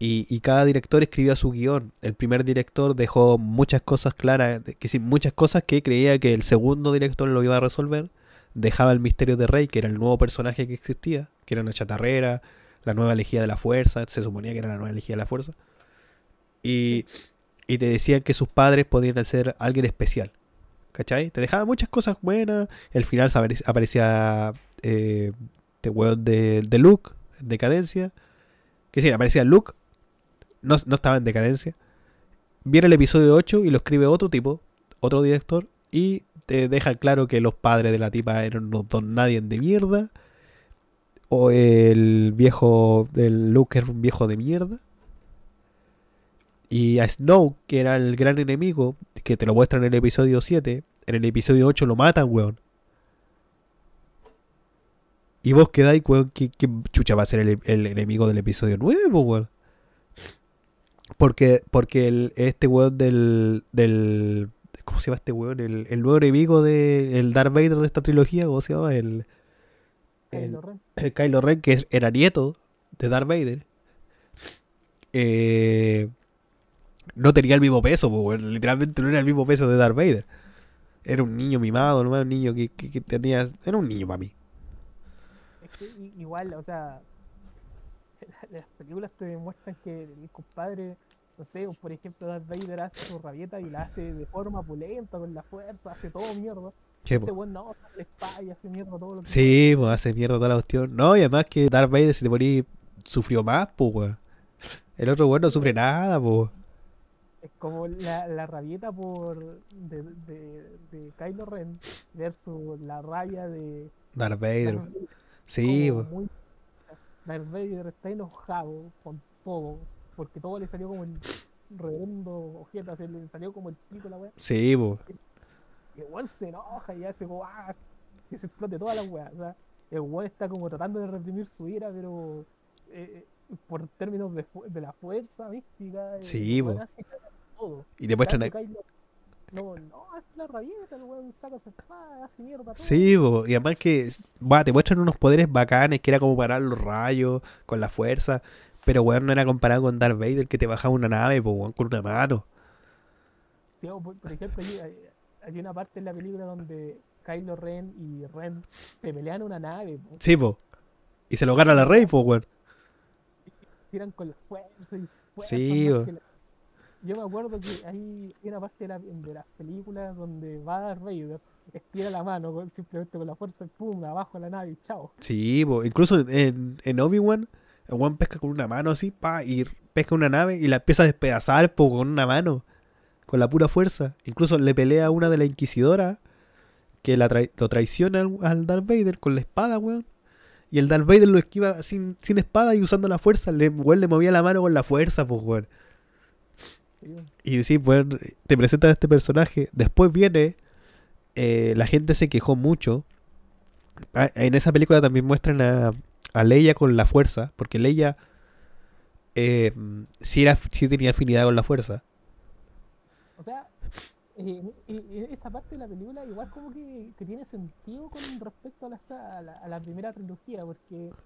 Y, cada director escribía su guion. El primer director dejó muchas cosas claras, de- que muchas cosas que creía que el segundo director lo iba a resolver. Dejaba el misterio de Rey, que era el nuevo personaje que existía, que era una chatarrera, la nueva elegida de la fuerza, se suponía que era la nueva elegida de la fuerza. Y, y te decían que sus padres podían ser alguien especial. ¿Cachai? Te dejaba muchas cosas buenas. El final aparecía eh, weón de, de Luke, en decadencia. Que sí, aparecía Luke, no, no estaba en decadencia. Viene el episodio 8 y lo escribe otro tipo, otro director, y te deja claro que los padres de la tipa eran unos don nadie de mierda. O el viejo del Luke era un viejo de mierda. Y a Snow, que era el gran enemigo, que te lo muestran en el episodio 7, en el episodio 8 lo matan, weón. Y vos quedáis, weón, ¿qué, qué chucha va a ser el, el enemigo del episodio 9, weón? Porque, porque el, este weón del, del... ¿Cómo se llama este weón? El, el nuevo enemigo de el Darth Vader de esta trilogía, ¿cómo se llama? El, el, Kylo Ren. el Kylo Ren, que era nieto de Darth Vader. eh, no tenía el mismo peso, literalmente no era el mismo peso de Darth Vader. Era un niño mimado, no un niño que, que- que tenía... Era un niño para mí. Es que igual, o sea, las películas te demuestran que el compadre, no sé, por ejemplo, Darth Vader hace su rabieta y la hace de forma pulenta, con la fuerza, hace todo mierda. Che, Este po. weón no, y hace mierda todo lo que Sí, pues hace mierda toda la cuestión. No, y además que Darth Vader, si te ponís, sufrió más, pues, weón. El otro weón no sufre nada, pues. Es como la, la rabieta por de, de, de Kylo Ren versus la rabia de Darth Vader. Darth Vader, Sí, muy- sea, Darth Vader está enojado con todo, porque todo le salió como el redondo ojeta, se le salió como el pico la weá. Sí, pues. Y el weón se enoja y hace como ¡ah! que se explote toda la weá. O sea, el weón está como tratando de reprimir su ira, pero eh, eh, por términos de, de la fuerza mística, Sí, cagar todo. Y te muestran... Kylo- No, no, es la rabieta, el weón saca su espada, hace mierda todo. Sí, po, y además que va, te muestran unos poderes bacanes que era como parar los rayos con la fuerza, pero weón no era comparado con Darth Vader que te bajaba una nave, po, weón, con una mano. Sí, o por, ejemplo, hay, una parte en la película donde Kylo Ren y Ren se pelean una nave, po, Sí, po. Y se lo gana la Rey, po, weón. tiran con la fuerza y se fuerzan Sí, la- Yo me acuerdo que hay una parte de, la- de las películas donde va Darth Vader, estira la mano simplemente con la fuerza pum, abajo la nave y chao. Sí, incluso en, en Obi-Wan, weón pesca con una mano así, pa, y pesca una nave y la empieza a despedazar, po, con una mano, con la pura fuerza. Incluso le pelea a una de la Inquisidora que la trai- lo traiciona al, al Darth Vader con la espada, weón. Y el Darth Vader lo esquiva sin, sin espada y usando la fuerza. Le, weón, le movía la mano con la fuerza, pues, weón. Y sí, pues te presentan a este personaje. Después viene. eh, la gente se quejó mucho. Ah, En esa película también muestran a, a Leia con la fuerza. Porque Leia. Eh, sí, era, sí tenía afinidad con la fuerza. O sea, eh, esa parte de la película igual como que, que tiene sentido con respecto a la, a la primera trilogía, porque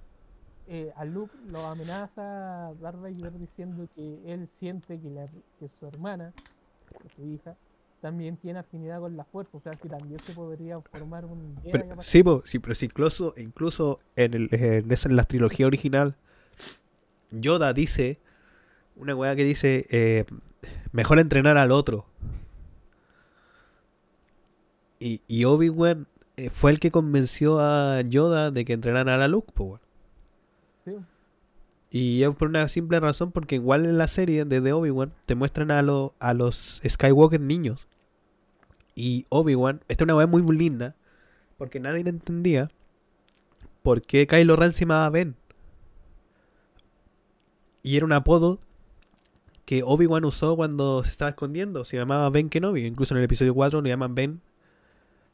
eh, a Luke lo amenaza Darth Vader diciendo que él siente que, la- que su hermana, que su hija, también tiene afinidad con la fuerza, o sea que también se podría formar un Pero, sí, po, sí, pero sí, incluso, incluso en, el, en, esa, en la trilogía original. Yoda dice una weá que dice eh, mejor entrenar al otro. Y, y Obi-Wan eh, fue el que convenció a Yoda de que entrenara a la Luke, po. Y es por una simple razón, porque igual en la serie de The Obi-Wan te muestran a, lo- a los Skywalker niños. Y Obi-Wan, esta es una weá muy linda, porque nadie entendía por qué Kylo Ren se llamaba Ben. Y era un apodo que Obi-Wan usó cuando se estaba escondiendo, se llamaba Ben Kenobi. Incluso en el episodio 4 lo llaman Ben.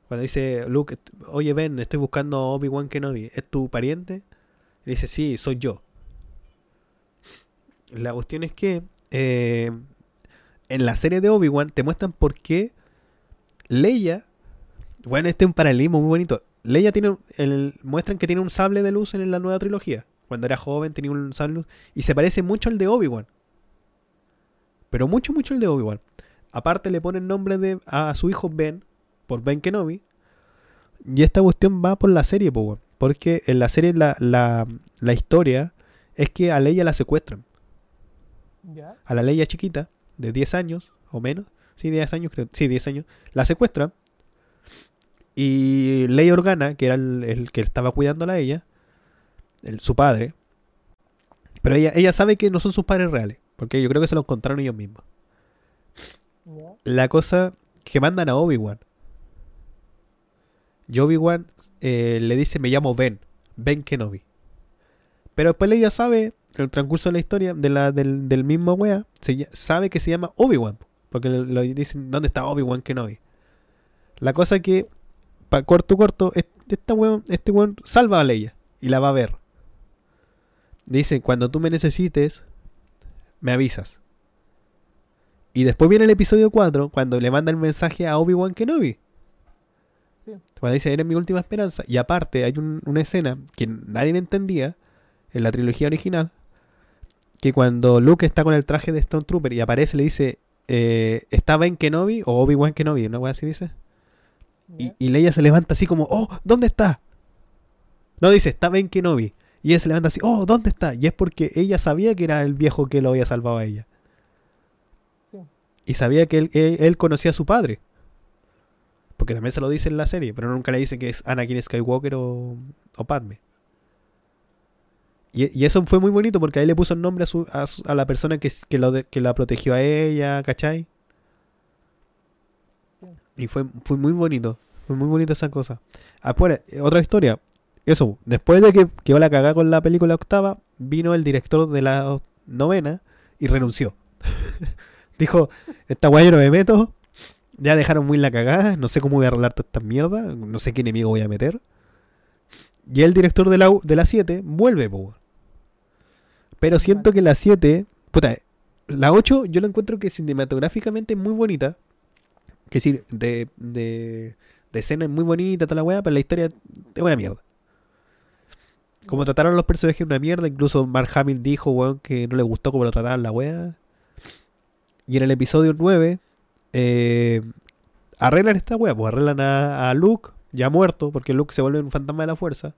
Cuando dice Luke, oye Ben, estoy buscando a Obi-Wan Kenobi, ¿es tu pariente? Y dice, sí, soy yo. La cuestión es que eh, en la serie de Obi-Wan te muestran por qué Leia. Bueno, este es un paralelismo muy bonito. Leia tiene. El, muestran que tiene un sable de luz en la nueva trilogía. Cuando era joven tenía un sable de luz. Y se parece mucho al de Obi-Wan. Pero mucho, mucho al de Obi-Wan. Aparte le ponen nombre de, a su hijo Ben. Por Ben Kenobi. Y esta cuestión va por la serie. Porque en la serie la, la, la historia es que a Leia la secuestran. Ya. A la Leia chiquita, de 10 años o menos. Sí, 10 años, creo. Sí, 10 años. La secuestran. Y Leia Organa, que era el, el que estaba cuidándola a ella, el- su padre. Pero ella, ella sabe que no son sus padres reales. Porque yo creo que se los encontraron ellos mismos. Ya. La cosa que mandan a Obi-Wan. Y Obi-Wan eh, le dice, me llamo Ben. Ben Kenobi. Pero después ella sabe, el transcurso de la historia, de la, del, del mismo wea, se sabe que se llama Obi-Wan. Porque le, le dicen, ¿dónde está Obi-Wan Kenobi? La cosa que, pa, corto, corto, este, esta weón- este weón salva a Leia y la va a ver. Dice, cuando tú me necesites, me avisas. Y después viene el episodio 4, cuando le manda el mensaje a Obi-Wan Kenobi. Sí. Cuando dice, eres mi última esperanza. Y aparte, hay un- una escena que nadie entendía en la trilogía original. Que cuando Luke está con el traje de Stone Trooper y aparece, le dice, eh, ¿está Ben Kenobi o Obi-Wan Kenobi? Una cosa así dice. Y, y Leia se levanta así como, oh, ¿dónde está? No dice, está Ben Kenobi. Y ella se levanta así, oh, ¿dónde está? Y es porque ella sabía que era el viejo que lo había salvado a ella. Sí. Y sabía que él, él- él conocía a su padre. Porque también se lo dice en la serie, pero nunca le dice que es Anakin Skywalker o, o Padme. Y, y eso fue muy bonito porque ahí le puso el nombre a, su, a, su- a la persona que, que, lo de- que la protegió a ella, ¿cachai? sí. Y fue, fue muy bonito. Fue muy bonito esa cosa. Ahora, eh, otra historia. Eso, después de que quedó la cagada con la película octava, vino el director de la novena y renunció. Dijo, esta yo no me meto. Ya dejaron muy la cagada. No sé cómo voy a arreglar toda esta mierda. No sé qué enemigo voy a meter. Y el director de la, de la 7 vuelve, po. Pero siento que la 7, puta, la 8 yo la encuentro que cinematográficamente es muy bonita. Que decir, de, de, de escena es muy bonita, toda la weá, pero la historia es una mierda. Como trataron a los personajes una mierda, incluso Mark Hamill dijo, weón, que no le gustó cómo lo trataban la weá. Y en el episodio 9, eh, arreglan esta weá, pues arreglan a, a Luke, ya muerto, porque Luke se vuelve un fantasma de la fuerza.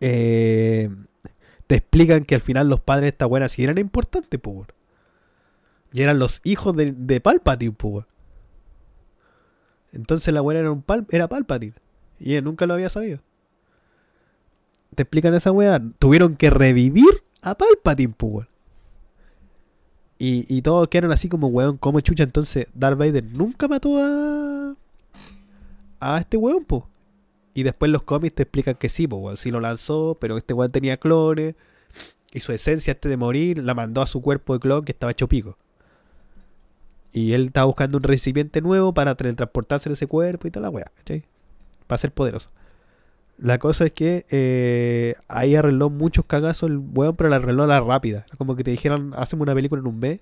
Eh, te explican que al final los padres de esta weá sí eran importantes, pues. Y eran los hijos de, de Palpatine, pues. Entonces la weá era, un pal, era Palpatine. Y él nunca lo había sabido. Te explican esa weá. Tuvieron que revivir a Palpatine, pues. Y, y todos quedaron así como, weón, como chucha. Entonces, Darth Vader nunca mató a. a este weón, po. Y después los cómics te explican que sí, weón. Sí lo lanzó, pero este weón tenía clones. Y su esencia antes de morir la mandó a su cuerpo de clon que estaba hecho pico. Y él estaba buscando un recipiente nuevo para transportarse en ese cuerpo y toda la weá, ¿cachai? Para ser poderoso. La cosa es que eh, ahí arregló muchos cagazos el weón, pero la arregló a la rápida. Como que te dijeron, hacemos una película en un mes.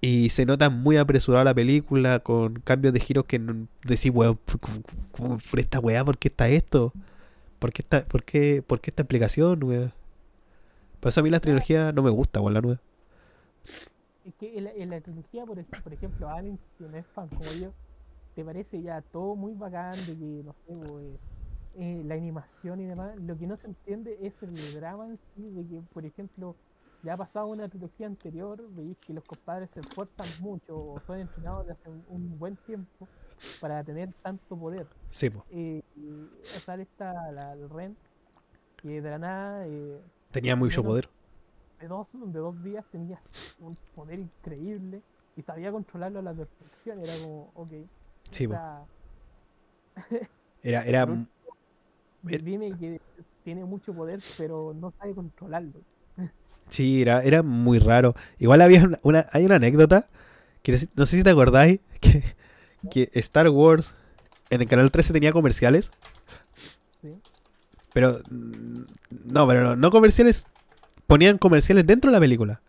Y se nota muy apresurada la película, con cambios de giros que decís, weón, ¿cómo- fue esta weá? ¿Por qué está esto? ¿Por qué esta, por qué, por qué esta explicación, weón? Por eso a mí la trilogía no me gusta, weón, la nueva. Es que en la, en la trilogía, por, por ejemplo, alguien que no es fan como yo, te parece ya todo muy bacán de que, no sé, po, eh, eh, la animación y demás, lo que no se entiende es el drama en sí, de que, por ejemplo, ya ha pasado una trilogía anterior, veis que los compadres se esfuerzan mucho o son entrenados desde hace un, buen tiempo para tener tanto poder. Sí, po. Eh, y sale esta, la, el Ren, que de la nada, eh, Tenía mucho menos poder. de dos, de dos días tenía un poder increíble y sabía controlarlo a la perfección. Era como, ok. Sí, po. está- Era, Era- dime que tiene mucho poder, pero no sabe controlarlo. Sí, era, era muy raro. Igual había una, una- hay una anécdota que no sé, si te acordáis que, que Star Wars en el canal 13 tenía comerciales, ¿sí? pero no, pero no, no comerciales, ponían comerciales dentro de la película.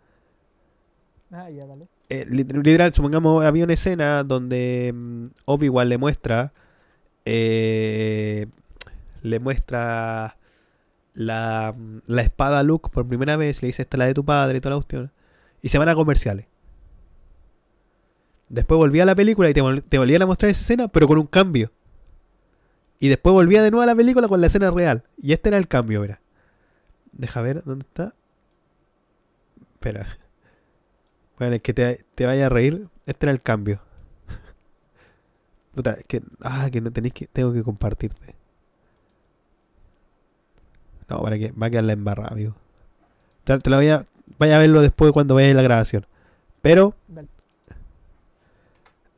Ah, ya, vale. eh, lit- literal, supongamos, había una escena donde mm, Obi-Wan le muestra. eh, le muestra la, la espada Luke por primera vez. Le dice: Esta es la de tu padre y toda la cuestión. Y se van a comerciales. Después volvía a la película y te, te volvían a mostrar esa escena, pero con un cambio. Y después volvía de nuevo a la película con la escena real. Y este era el cambio, verá. Deja ver, ¿dónde está? Espera. Bueno, es que te, te vaya a reír. Este era el cambio. Puta, que. Ah, que no tenéis que. Tengo que compartirte. No, para que va a quedar la embarrada, amigo. Te, te la voy a. Vaya a verlo después cuando vaya la grabación. Pero Dale.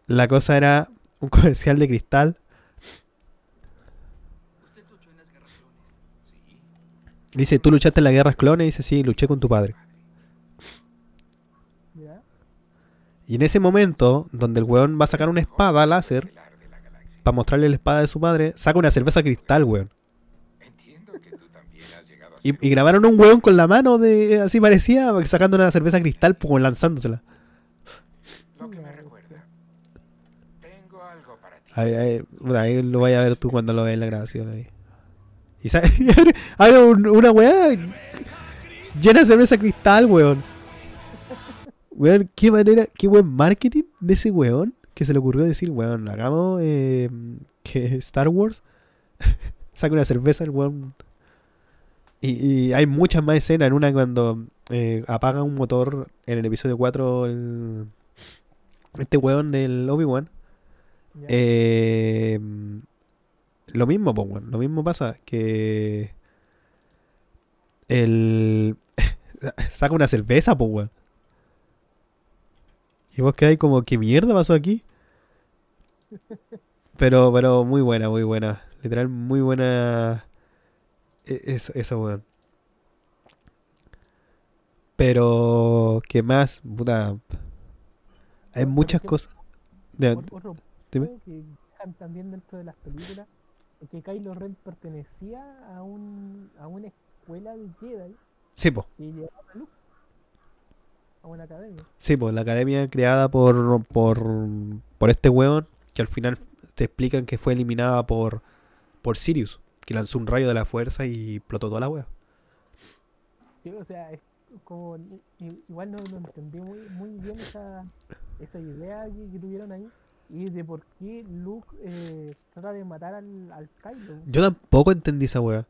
la cosa era un comercial de cristal. Usted luchó en las guerras clones. Sí. Dice, ¿tú luchaste en las guerras clones? Dice, sí, luché con tu padre. ¿Ya? Y en ese momento, donde el weón va a sacar una espada láser para mostrarle la espada de su padre, saca una cerveza cristal, weón. Entiendo que tú también has llegado a Y, grabaron un weón con la mano de así parecía, sacando una cerveza cristal, como lanzándosela. Lo que me recuerda. Tengo algo para ti. Ahí, ahí- ahí lo vaya a ver tú cuando lo veas en la grabación ahí. Y hay un- una weá llena de cerveza cristal, weón. Weón, qué manera, qué buen marketing de ese weón que se le ocurrió decir, weón, hagamos eh, que Star Wars saque una cerveza, el weón. Y, y hay muchas más escenas. En una cuando eh, apaga un motor en el episodio 4, el, este weón del Obi-Wan. Eh, lo mismo, weón, lo mismo pasa que el saca una cerveza, weón. Y vos quedáis como, ¿qué mierda pasó aquí? Pero, pero muy buena, muy buena. Literal, muy buena. E- Eso, eso weón. Pero, ¿qué más? Puta. Hay muchas cosas. De- Ot- Otro dime. que dejan también dentro de las películas que Kylo Ren pertenecía a, un, a una escuela de Jedi sí, po. que llevaba a Luke a una academia. Sí, pues la academia creada por, por, por este weón, que al final te explican que fue eliminada por, por Sirius, que lanzó un rayo de la fuerza y explotó toda la wea. Sí, o sea, es como igual no, no entendí muy, muy bien esa, esa idea que, que tuvieron ahí y de por qué Luke eh, trata de matar al, al Kylo Yo tampoco entendí esa wea.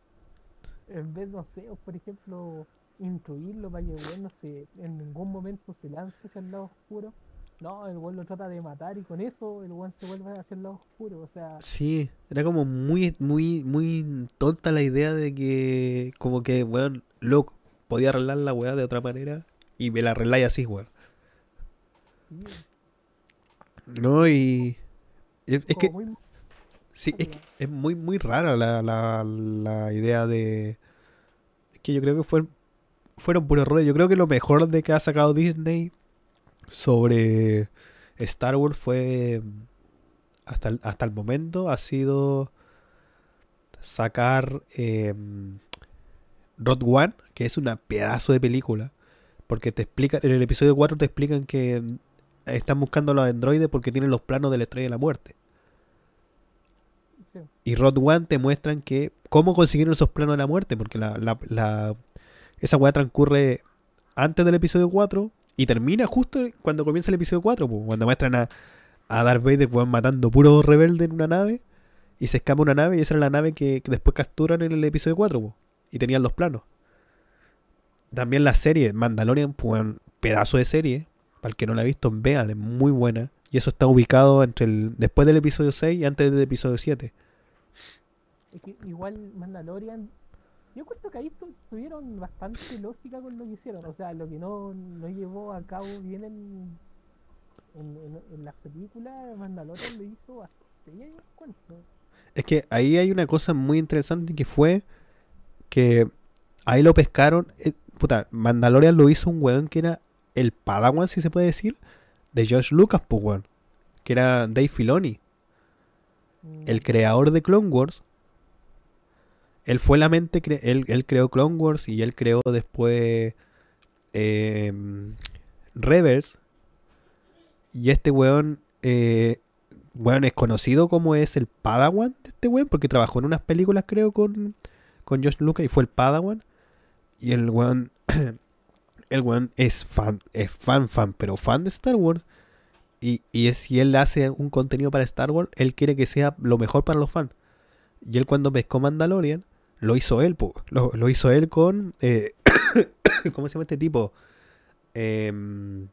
en vez, no sé, por ejemplo, instruirlo para que weón no se, en ningún momento se lance hacia el lado oscuro. No, el weón lo trata de matar y con eso el weón se vuelve hacia el lado oscuro. O sea, Sí, era como muy, muy, muy tonta la idea de que, como que, weón, Luke podía arreglar la wea de otra manera y me la arregláis así, weón. sí, No, y. Es, que. muy- Sí, es que es muy, muy rara la, la, la idea de... Es que yo creo que fue, fueron puros errores. Yo creo que lo mejor de que ha sacado Disney sobre Star Wars fue... Hasta el, hasta el momento ha sido sacar eh, Road One, que es una pedazo de película. Porque te explica, en el episodio 4 te explican que están buscando a los androides porque tienen los planos de la estrella de la muerte. sí, Y Rod One te muestran que cómo consiguieron esos planos de la muerte, porque la, la, la- esa weá transcurre antes del episodio 4 y termina justo cuando comienza el episodio 4, pues, cuando muestran a, a Darth Vader weón, matando puro rebelde en una nave y se escapa una nave y esa era la nave que, después capturan en el episodio 4 po, y tenían los planos. También la serie Mandalorian, pues, un pedazo de serie, para el que no la ha visto, vean, es muy buena. Y eso está ubicado entre el después del episodio 6 y antes del episodio 7. Es que igual Mandalorian, yo creo que ahí tu- tuvieron bastante lógica con lo que hicieron. O sea, lo que no, no llevó a cabo bien en, en, en- en las películas, Mandalorian lo hizo bastante bien, encuentro. Es que ahí hay una cosa muy interesante que fue que ahí lo pescaron. eh, puta, Mandalorian lo hizo un weón que era el Padawan, si se puede decir, de George Lucas, pues weón. Que era Dave Filoni, Mm, el creador de Clone Wars. Él fue la mente, él, él creó Clone Wars y él creó después eh, Rebels. Y este weón, eh, weón es conocido como es el Padawan de este weón, porque trabajó en unas películas, creo, con, con George Lucas y fue el Padawan. Y el weón, el weón es fan, es fan, fan, pero fan de Star Wars. Y, y si él hace un contenido para Star Wars, él quiere que sea lo mejor para los fans. Y él cuando pescó Mandalorian, lo hizo él. Lo, lo hizo él con... eh, ¿Cómo se llama este tipo? Em,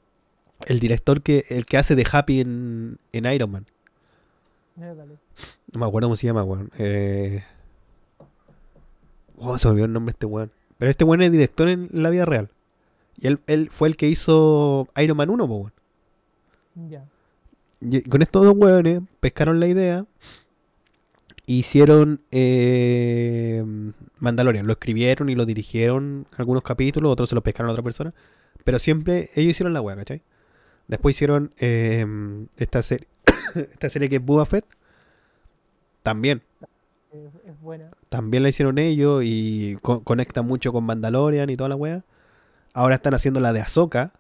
el director que el que hace de Happy en, en Iron Man. eh. No me acuerdo cómo se llama, weón. Eh... Oh, se olvidó el nombre de este weón. Pero este weón es director en la vida real. Y él, él fue el que hizo Iron Man 1, po, weón. Ya. Con estos dos hueones pescaron la idea. Hicieron eh, Mandalorian. Lo escribieron y lo dirigieron algunos capítulos, otros se los pescaron a otra persona. Pero siempre ellos hicieron la hueá, ¿cachai? Después hicieron eh, esta, serie esta serie que es Boba Fett. También. Es buena. También la hicieron ellos y co- conecta mucho con Mandalorian y toda la wea. Ahora están haciendo la de Ahsoka.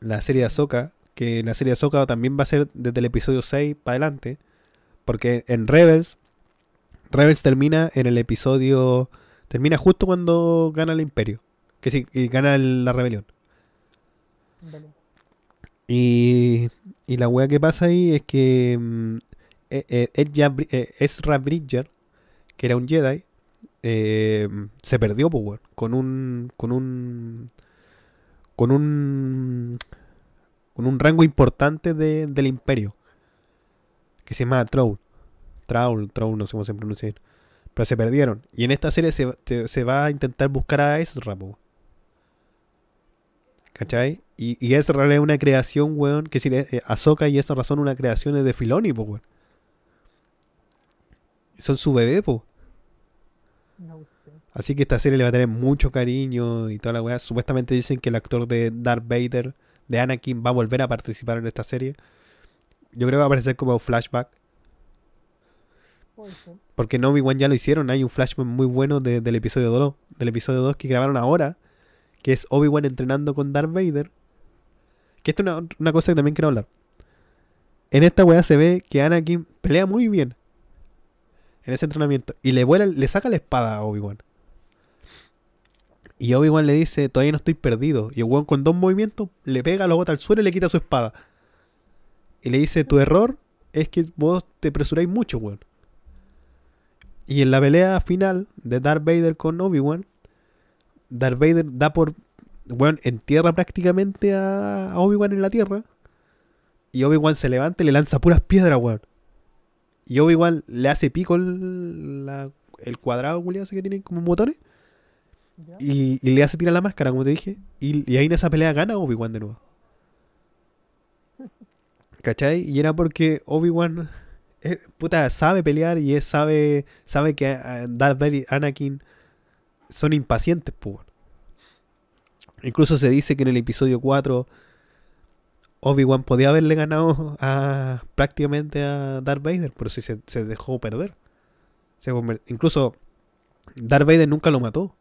La serie de Ahsoka. Que la serie de Ahsoka también va a ser desde el episodio 6 para adelante. Porque en Rebels. Rebels termina en el episodio. Termina justo cuando gana el Imperio. Que sí, y gana el- la rebelión. Y, y la wea que pasa ahí es que mm, eh, eh, Ezra Bri- eh, Ezra Bridger, que era un Jedi, eh, se perdió, pues, weón, con un, con un, con un, con un rango importante de- del Imperio, que se llama Troll, Troll, Troll, no sé cómo se pronuncia, pero se perdieron. Y en esta serie se, se- se va a intentar buscar a Ezra, po. ¿Cachai? Y, y Ezra es una creación, weón, que si eh, Ahsoka y Ezra son una creación de Filoni, po, weón. Son su bebé, po. Así que esta serie le va a tener mucho cariño y toda la weá. Supuestamente dicen que el actor de Darth Vader, de Anakin, va a volver a participar en esta serie. Yo creo que va a aparecer como flashback. Porque en Obi-Wan ya lo hicieron. Hay un flashback muy bueno de- del episodio 2. Del episodio 2 que grabaron ahora. Que es Obi-Wan entrenando con Darth Vader. Que esto es una, una cosa que también quiero hablar. En esta weá se ve que Anakin pelea muy bien. En ese entrenamiento. Y le vuela, le saca la espada a Obi-Wan. Y Obi-Wan le dice, todavía no estoy perdido. Y weón con dos movimientos le pega, lo bota al suelo y le quita su espada. Y le dice, tu error es que vos te apresuráis mucho, weón. Y en la pelea final de Darth Vader con Obi-Wan, Darth Vader da por. Weón, entierra prácticamente a, a Obi-Wan en la tierra. Y Obi-Wan se levanta y le lanza puras piedras, weón. Y Obi-Wan le hace pico el, la- el cuadrado, culiado, que tiene como botones. Y, y le hace tirar la máscara, como te dije. Y, y ahí en esa pelea gana Obi-Wan de nuevo. ¿Cachai? Y era porque Obi-Wan eh, puta, sabe pelear y es, sabe, sabe que ah, Darth Vader y Anakin son impacientes, pues. Incluso se dice que en el episodio 4 Obi-Wan podía haberle ganado a prácticamente a Darth Vader, pero sí se, dejó perder. Incluso Darth Vader nunca lo mató.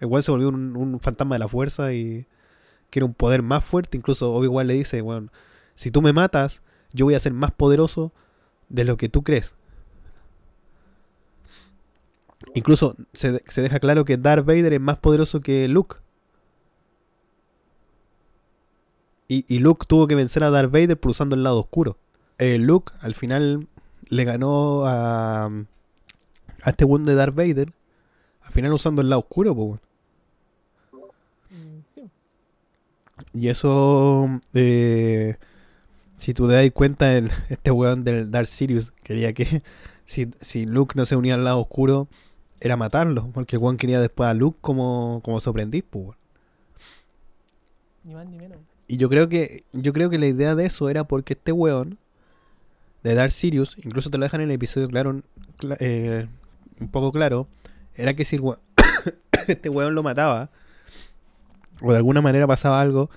Weón se volvió un, un fantasma de la fuerza y quiere un poder más fuerte. Incluso Obi-Wan le dice, weón, si tú me matas, yo voy a ser más poderoso de lo que tú crees. Incluso se, de- se deja claro que Darth Vader es más poderoso que Luke. Y, y Luke tuvo que vencer a Darth Vader por usando el lado oscuro. Eh, Luke al final le ganó a, a este weón de Darth Vader. Al final usando el lado oscuro, pues. Y eso, eh, si tú te das cuenta, el, este weón del Dark Sirius quería que si, si Luke no se unía al lado oscuro, era matarlo. Porque el weón quería después a Luke como, como su aprendiz, pues. Ni más ni menos. Y yo creo que yo creo que la idea de eso era porque este weón de Dark Sirius, incluso te lo dejan en el episodio claro, cla- eh, un poco claro, era que si el este weón lo mataba o de alguna manera pasaba algo,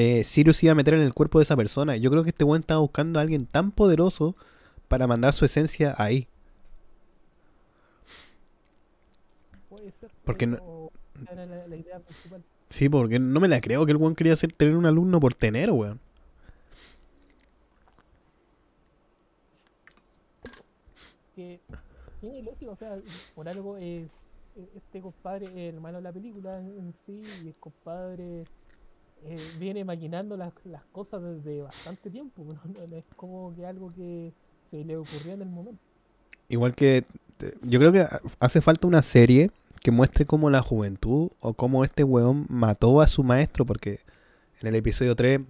eh, Sirius iba a meter en el cuerpo de esa persona. Yo creo que este weón estaba buscando a alguien tan poderoso para mandar su esencia ahí. Puede ser. Porque no- pero Era la, la idea principal. Sí, porque no me la creo que el weón quería hacer, tener un alumno por tener, weón. que tiene lógica, o sea, por algo es e- este compadre el malo de la película en en sí y el compadre eh, viene maquinando las, las cosas desde bastante tiempo, no, no es como que algo que se le ocurrió en el momento. Igual que yo creo que ha- hace falta una serie que muestre cómo la juventud o cómo este weón mató a su maestro, porque en el episodio 3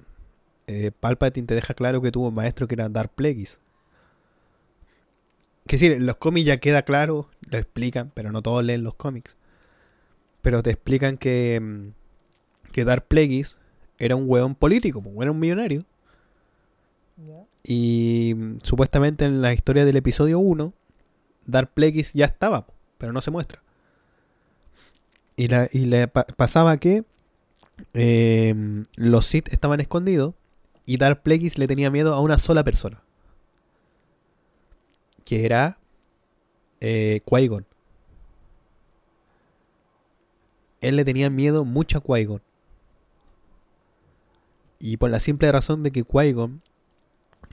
eh, Palpatine te deja claro que tuvo un maestro que era Darth Plagueis. Que sí, en los cómics ya queda claro, lo explican, pero no todos leen los cómics. Pero te explican que, mm, que Darth Plagueis era un weón político, pues, era un millonario. Y mm, supuestamente en la historia del episodio 1, Darth Plagueis ya estaba, pero no se muestra. Y, la, y le pa- pasaba que eh, los Sith estaban escondidos y Darth Plagueis le tenía miedo a una sola persona. Que era eh, Qui-Gon. Él le tenía miedo mucho a Qui-Gon. Y por la simple razón de que Qui-Gon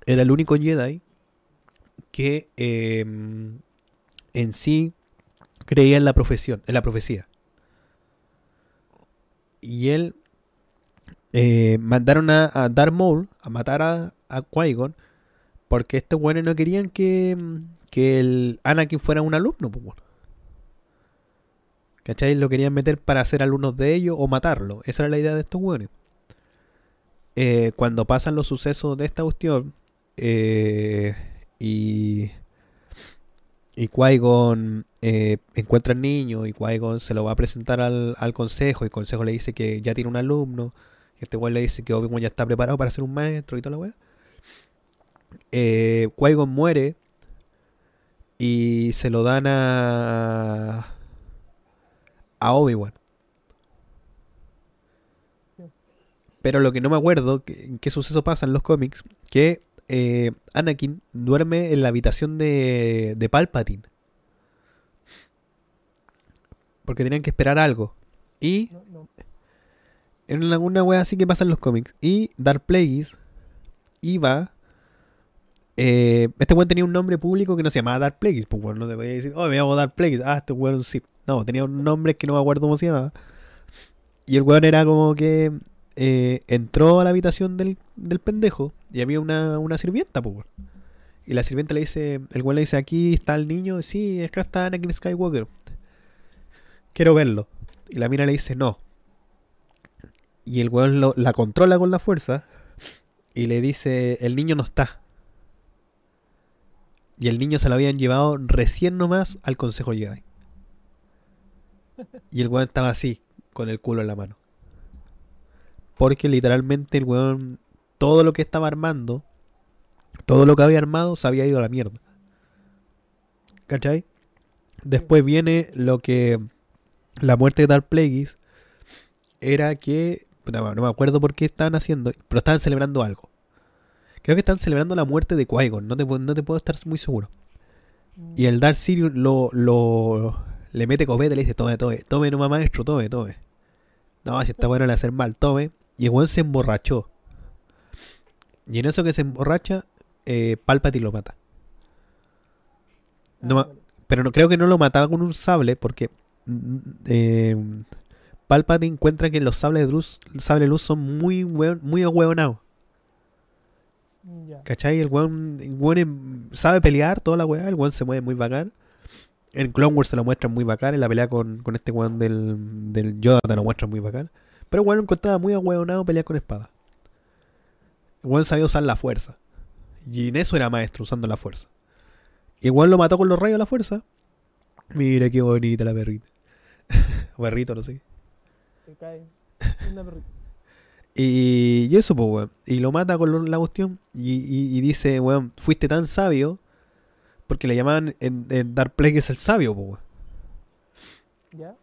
era el único Jedi que eh, en sí creía en la profesión, en la profecía. Y él eh, mandaron a, a Darth Maul a matar a, a Qui-Gon porque estos buenos no querían que, que el Anakin fuera un alumno. Pues, bueno. ¿Cachai? Lo querían meter para ser alumnos de ellos o matarlo. Esa era la idea de estos buenos. Eh, cuando pasan los sucesos de esta cuestión eh, y y Qui-Gon eh, encuentra al niño y Qui-Gon se lo va a presentar al, al consejo y el consejo le dice que ya tiene un alumno y este weón le dice que Obi-Wan ya está preparado para ser un maestro y toda la weá. Eh, muere y se lo dan a a Obi-Wan pero lo que no me acuerdo que- qué suceso pasa en los cómics que eh, Anakin duerme en la habitación de, de Palpatine. Porque tenían que esperar algo. Y No, no. en una, una wea así que pasa en los cómics. Y Darth Plagueis iba. eh, este weón tenía un nombre público que no se llamaba Darth Plagueis. Pues bueno, no te podía decir, oh, me llamo Darth Plagueis. Ah, este weón Sith. No, tenía un nombre que no me acuerdo cómo se llamaba. Y el weón era como que eh, entró a la habitación del, del pendejo y había una, una sirvienta, pues. Y la sirvienta le dice, el weón le dice, aquí está el niño, sí, es que está Anakin Skywalker. Quiero verlo. Y la mina le dice, no. Y el lo- la controla con la fuerza y le dice, el niño no está. Y el niño se lo habían llevado recién nomás al Consejo Jedi. Y el weón estaba así, con el culo en la mano. Porque literalmente el weón, todo lo que estaba armando, todo lo que había armado se había ido a la mierda. ¿Cachai? Después viene lo que la muerte de Darth Plagueis era que no, no me acuerdo por qué estaban haciendo, pero estaban celebrando algo. Creo que están celebrando la muerte de Qui-Gon, no te, no te puedo estar muy seguro. Y el Darth Sirius lo, lo le mete copete y le dice, tome, tome, tome nomás maestro, tome, tome. No, si está bueno le hacer mal, tome. Y el weón se emborrachó. Y en eso que se emborracha, eh, Palpatine lo mata. No, ma- pero no creo que no lo mataba con un sable porque mm, eh, Palpatine encuentra que los sables de luz, sable luz son muy hueon- muy ahueonados. Ya. ¿Cachai? El weón, el weón es sabe pelear toda la weá, el weón se mueve muy bacán. En Clone Wars se lo muestran muy bacán, en la pelea con, con este weón del, del Yoda te lo muestran muy bacán. Pero lo encontraba muy ahueonado pelear con espada. Weón sabía usar la fuerza. Y en eso era maestro, usando la fuerza. Weón lo mató con los rayos a la fuerza. Mira qué bonita la perrita. Perrito, no sé. Se cae. Una perrita. Y, y eso, pues, weón. Y lo mata con la cuestión. Y, y- y dice, weón, fuiste tan sabio. Porque le llamaban en, en Dark Plagueis el sabio, pues, weón. ¿Ya?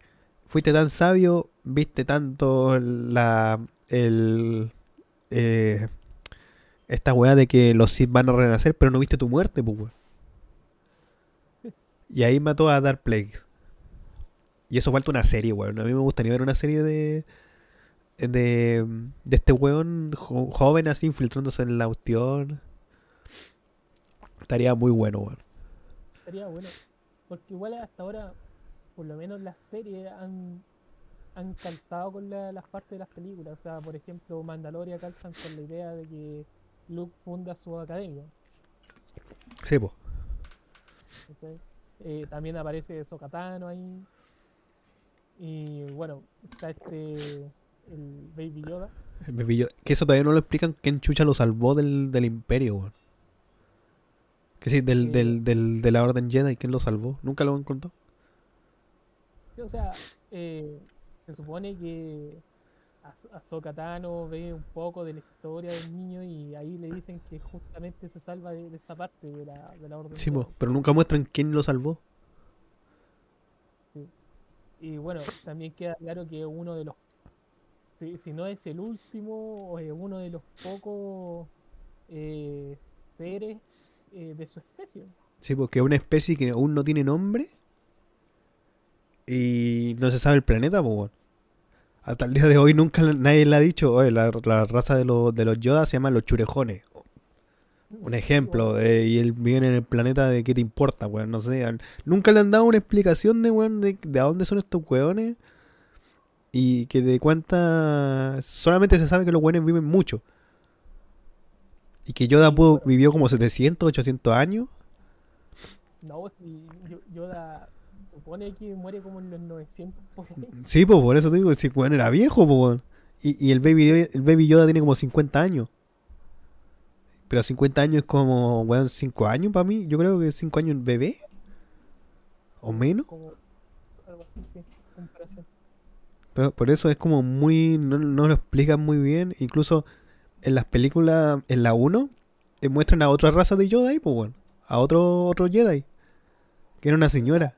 Fuiste tan sabio, viste tanto la. el. eh, esta weá de que los Sith van a renacer, pero no viste tu muerte, pues, weón. Y ahí mató a Dark Plagueis. Y eso falta una serie, weón. A mí me gustaría ver una serie de. de. de este weón jo- joven así infiltrándose en la cuestión. Estaría muy bueno, weón. Estaría bueno. Porque igual hasta ahora, por lo menos las series han, han calzado con la- las partes de las películas. O sea, por ejemplo, Mandalorian calzan con la idea de que Luke funda su academia. Sí, pues. Eh, también aparece Sokatano ahí. Y bueno, está este. el Baby Yoda. Que eso todavía no lo explican quién chucha lo salvó del, del imperio, weón. Que sí, del, Eh. del, del, de la Orden Jedi, ¿quién lo salvó? Nunca lo han contado. O sea, eh, se supone que Ahsoka Tano ve un poco de la historia del niño y ahí le dicen que justamente se salva de, de esa parte de la, de la orden. Sí, pero nunca muestran quién lo salvó. Sí. Y bueno, también queda claro que uno de los, si, si no es el último, o es uno de los pocos eh, seres eh, de su especie. Sí, porque es una especie que aún no tiene nombre. Y no se sabe el planeta, pues. Hasta el día de hoy nunca nadie le ha dicho, oye, la, la raza de los, de los Yoda se llaman los churejones. Un ejemplo, eh, y él vive en el planeta de qué te importa, weón, no sé. Nunca le han dado una explicación de, weón, de, de a dónde son estos weones. Y que de cuenta, solamente se sabe que los weones viven mucho. Y que Yoda pudo, vivió como 700, 800 años. No, si Yo- Yoda supone que muere como en los 900 por ahí. Sí, pues por eso te digo, si weón era viejo, pues. Y, y el baby el baby Yoda tiene como 50 años. Pero 50 años es como, weón, 5 años para mí. Yo creo que 5 años en bebé. O menos. Como algo así, sí, comparación. Pero por eso es como muy. No, no lo explican muy bien. Incluso en las películas, en la 1, eh, muestran a otra raza de Yoda ahí, pues weón. A otro, otro Jedi. Que era una señora.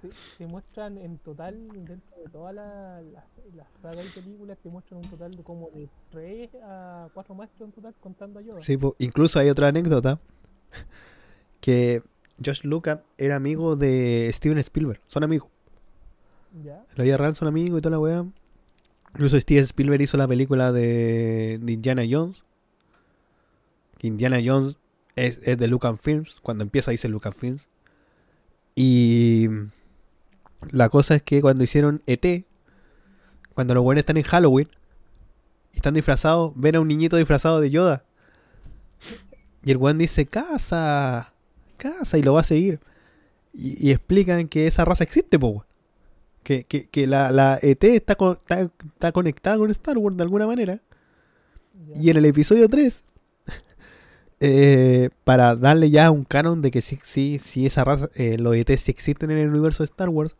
Te, te muestran en total, dentro de toda la, la, la saga de películas, te muestran un total de como de 3 a 4 maestros en total contando a Yoda. Sí, po. incluso hay otra anécdota. Que Josh Lucas era amigo de Steven Spielberg. Son amigos. ¿Ya? En la vida real son amigos y toda la weá. Incluso Steven Spielberg hizo la película de, de Indiana Jones. Que Indiana Jones es, es de Lucasfilms. Cuando empieza dice Lucasfilms. Y la cosa es que cuando hicieron ET, cuando los buenos están en Halloween y están disfrazados, ven a un niñito disfrazado de Yoda. Y el weón dice, casa, casa, y lo va a seguir. Y, y explican que esa raza existe, po. Que, que, que la, la ET está, co- está, está conectada con Star Wars de alguna manera. Y en el episodio 3, eh, para darle ya un canon de que sí, sí, sí esa raza, eh, los ET sí existen en el universo de Star Wars,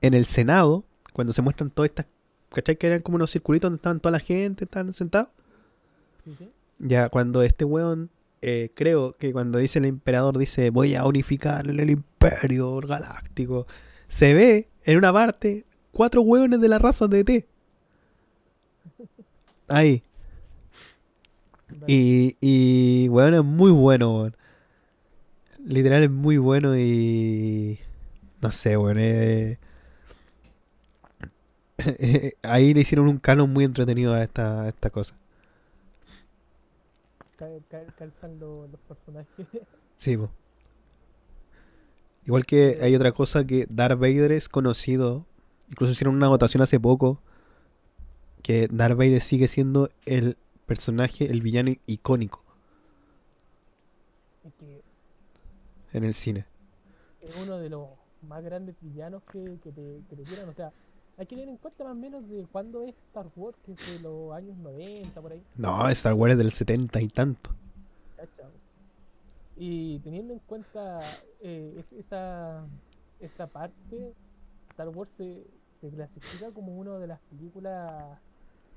en el Senado, cuando se muestran todas estas, ¿cachai? Que eran como unos circulitos donde estaban toda la gente, estaban sentados. Sí, sí. Ya cuando este weón, eh, creo que cuando dice el emperador, dice voy a unificar el, el imperio galáctico, se ve en una parte cuatro weones de la raza de ET. Ahí. Y, y weón, es muy bueno, weón. Literal es muy bueno y... No sé, weón. eh, Ahí le hicieron un canon muy entretenido a esta, a esta cosa. Ca- ca- calzan lo- los personajes. Sí, po. Igual que hay otra cosa que Darth Vader es conocido. Incluso hicieron una votación hace poco. Que Darth Vader sigue siendo el personaje, el villano icónico. Es que en el cine. es uno de los más grandes villanos que, que te, que te tiran. O sea, hay que tener en cuenta más o menos de cuándo es Star Wars, que es de los años 90, por ahí. No, Star Wars es del 70 y tanto. Y teniendo en cuenta eh, es- esa, esa parte, Star Wars se, se clasifica como una de las películas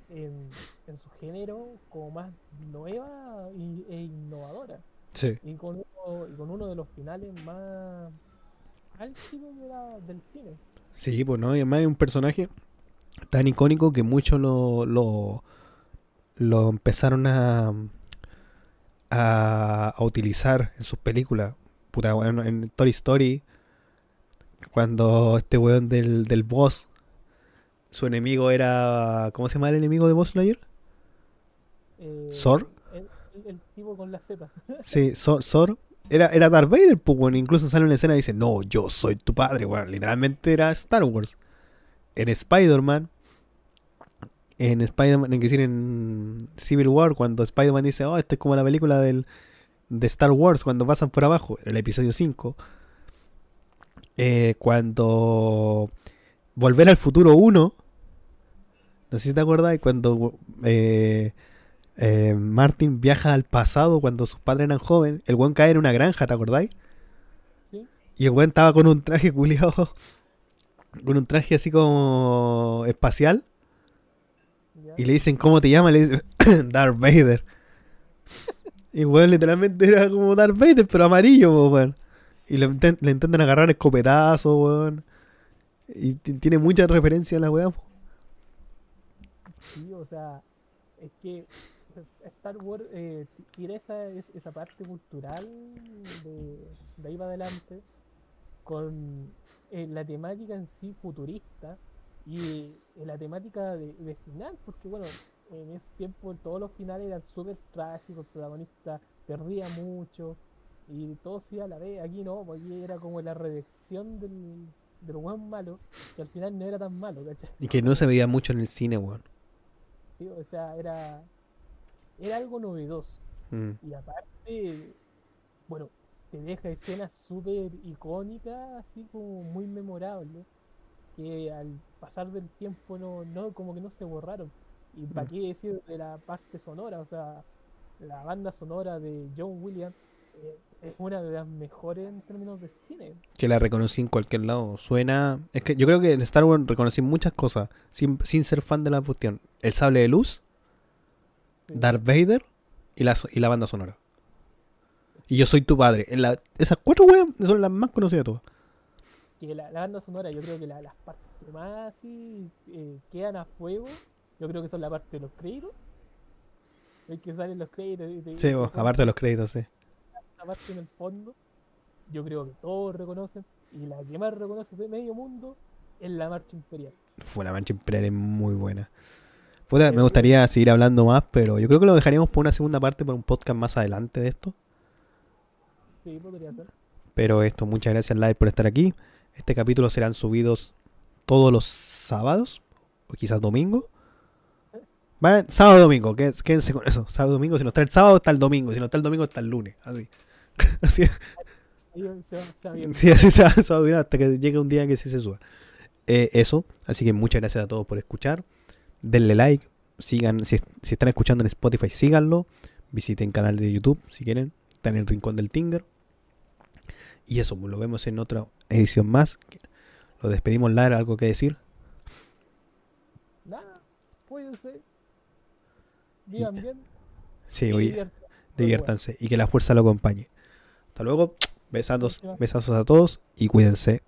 en, en su género como más nueva y- e innovadora. Sí. Y con, uno, y con uno de los finales más álgidos de la- del cine. Sí, pues no, y además es un personaje tan icónico que muchos lo, lo, lo empezaron a, a, a utilizar en sus películas. Puta, bueno, en Toy Story, cuando este weón del, del boss, su enemigo era. ¿Cómo se llama el enemigo de Boss Lightyear? Eh, ¿Sor? El, el- el tipo con la Z. Sí, Sor. Sor. Era, era Darth Vader, pues, weón. Incluso sale una escena y dice: No, yo soy tu padre, weón. Literalmente era Star Wars. En Spider-Man. En Spider-Man, en, en Civil War, cuando Spider-Man dice: Oh, esto es como la película del, de Star Wars, cuando pasan por abajo. El episodio 5. Eh, cuando. Volver al futuro 1. No sé si te acuerdas, cuando. Eh, eh, Martin viaja al pasado cuando sus padres eran jóvenes. El weón cae en una granja, ¿te acordáis? ¿sí? Y el weón estaba con un traje culiado. Con un traje así como espacial. ¿Ya? Y le dicen, ¿cómo te llamas? Le dice, Darth Vader. Y weón literalmente era como Darth Vader, pero amarillo, weón. Y le, le intentan agarrar escopetazo, weón. Y ti- tiene mucha referencia a la weá. O sea, es que Star Wars eh, t- tiene esa, es- esa parte cultural de, de ahí para adelante con eh, la temática en sí futurista y eh, la temática de, final, porque bueno, en ese tiempo todos los finales eran súper trágicos, el protagonista perdía mucho y todo se iba a la vez, aquí no, pues aquí era como la redención del, del buen malo, que al final no era tan malo, ¿cachai? Y que no se veía mucho en el cine, weón. Sí, o sea, era, era algo novedoso. Mm. Y aparte, bueno, te deja escenas súper icónicas, así como muy memorables, que al pasar del tiempo no, no como que no se borraron. Y para Mm. qué decir de la parte sonora, o sea, la banda sonora de John Williams eh, es una de las mejores en términos de cine. Que la reconocí en cualquier lado. Suena. Es que yo creo que en Star Wars reconocí muchas cosas. Sin, sin ser fan de la cuestión. El sable de luz, Sí. Darth Vader y la, y la banda sonora. Y yo soy tu padre. En la- esas cuatro weas son las más conocidas de todas. que la, la banda sonora, yo creo que la- las partes que más así eh, quedan a fuego, yo creo que son la parte de los créditos. El que salen los créditos. y te- Sí, vos, te aparte de los créditos, sí. Esa parte en el fondo, yo creo que todos reconocen, y la que más reconoce de medio mundo es la marcha imperial. Fue la mancha imperial es muy buena. Puta, me gustaría seguir hablando más, pero yo creo que lo dejaríamos por una segunda parte, por un podcast más adelante de esto. Sí, podría ser. Pero esto, muchas gracias Live por estar aquí. Este capítulo serán subidos todos los sábados, o quizás domingo. Va, sábado domingo, qué- quédense con eso. Sábado domingo, si no está el sábado, está el domingo. Si no está el domingo, está el lunes. Así. así se. Sí, así se va, se va a vivir hasta que llegue un día que sí se suba. Eh, eso, así que muchas gracias a todos por escuchar. Denle like, sigan, si, si están escuchando en Spotify, síganlo. Visiten canal de YouTube si quieren. Está en el rincón del Tinger. Y eso, pues, lo vemos en otra edición más. Lo despedimos, Lara, algo que decir. Nada, cuídense. Vivan bien. Sí, oye, diviértanse y que la fuerza lo acompañe. Hasta luego, besados, besazos a todos y cuídense.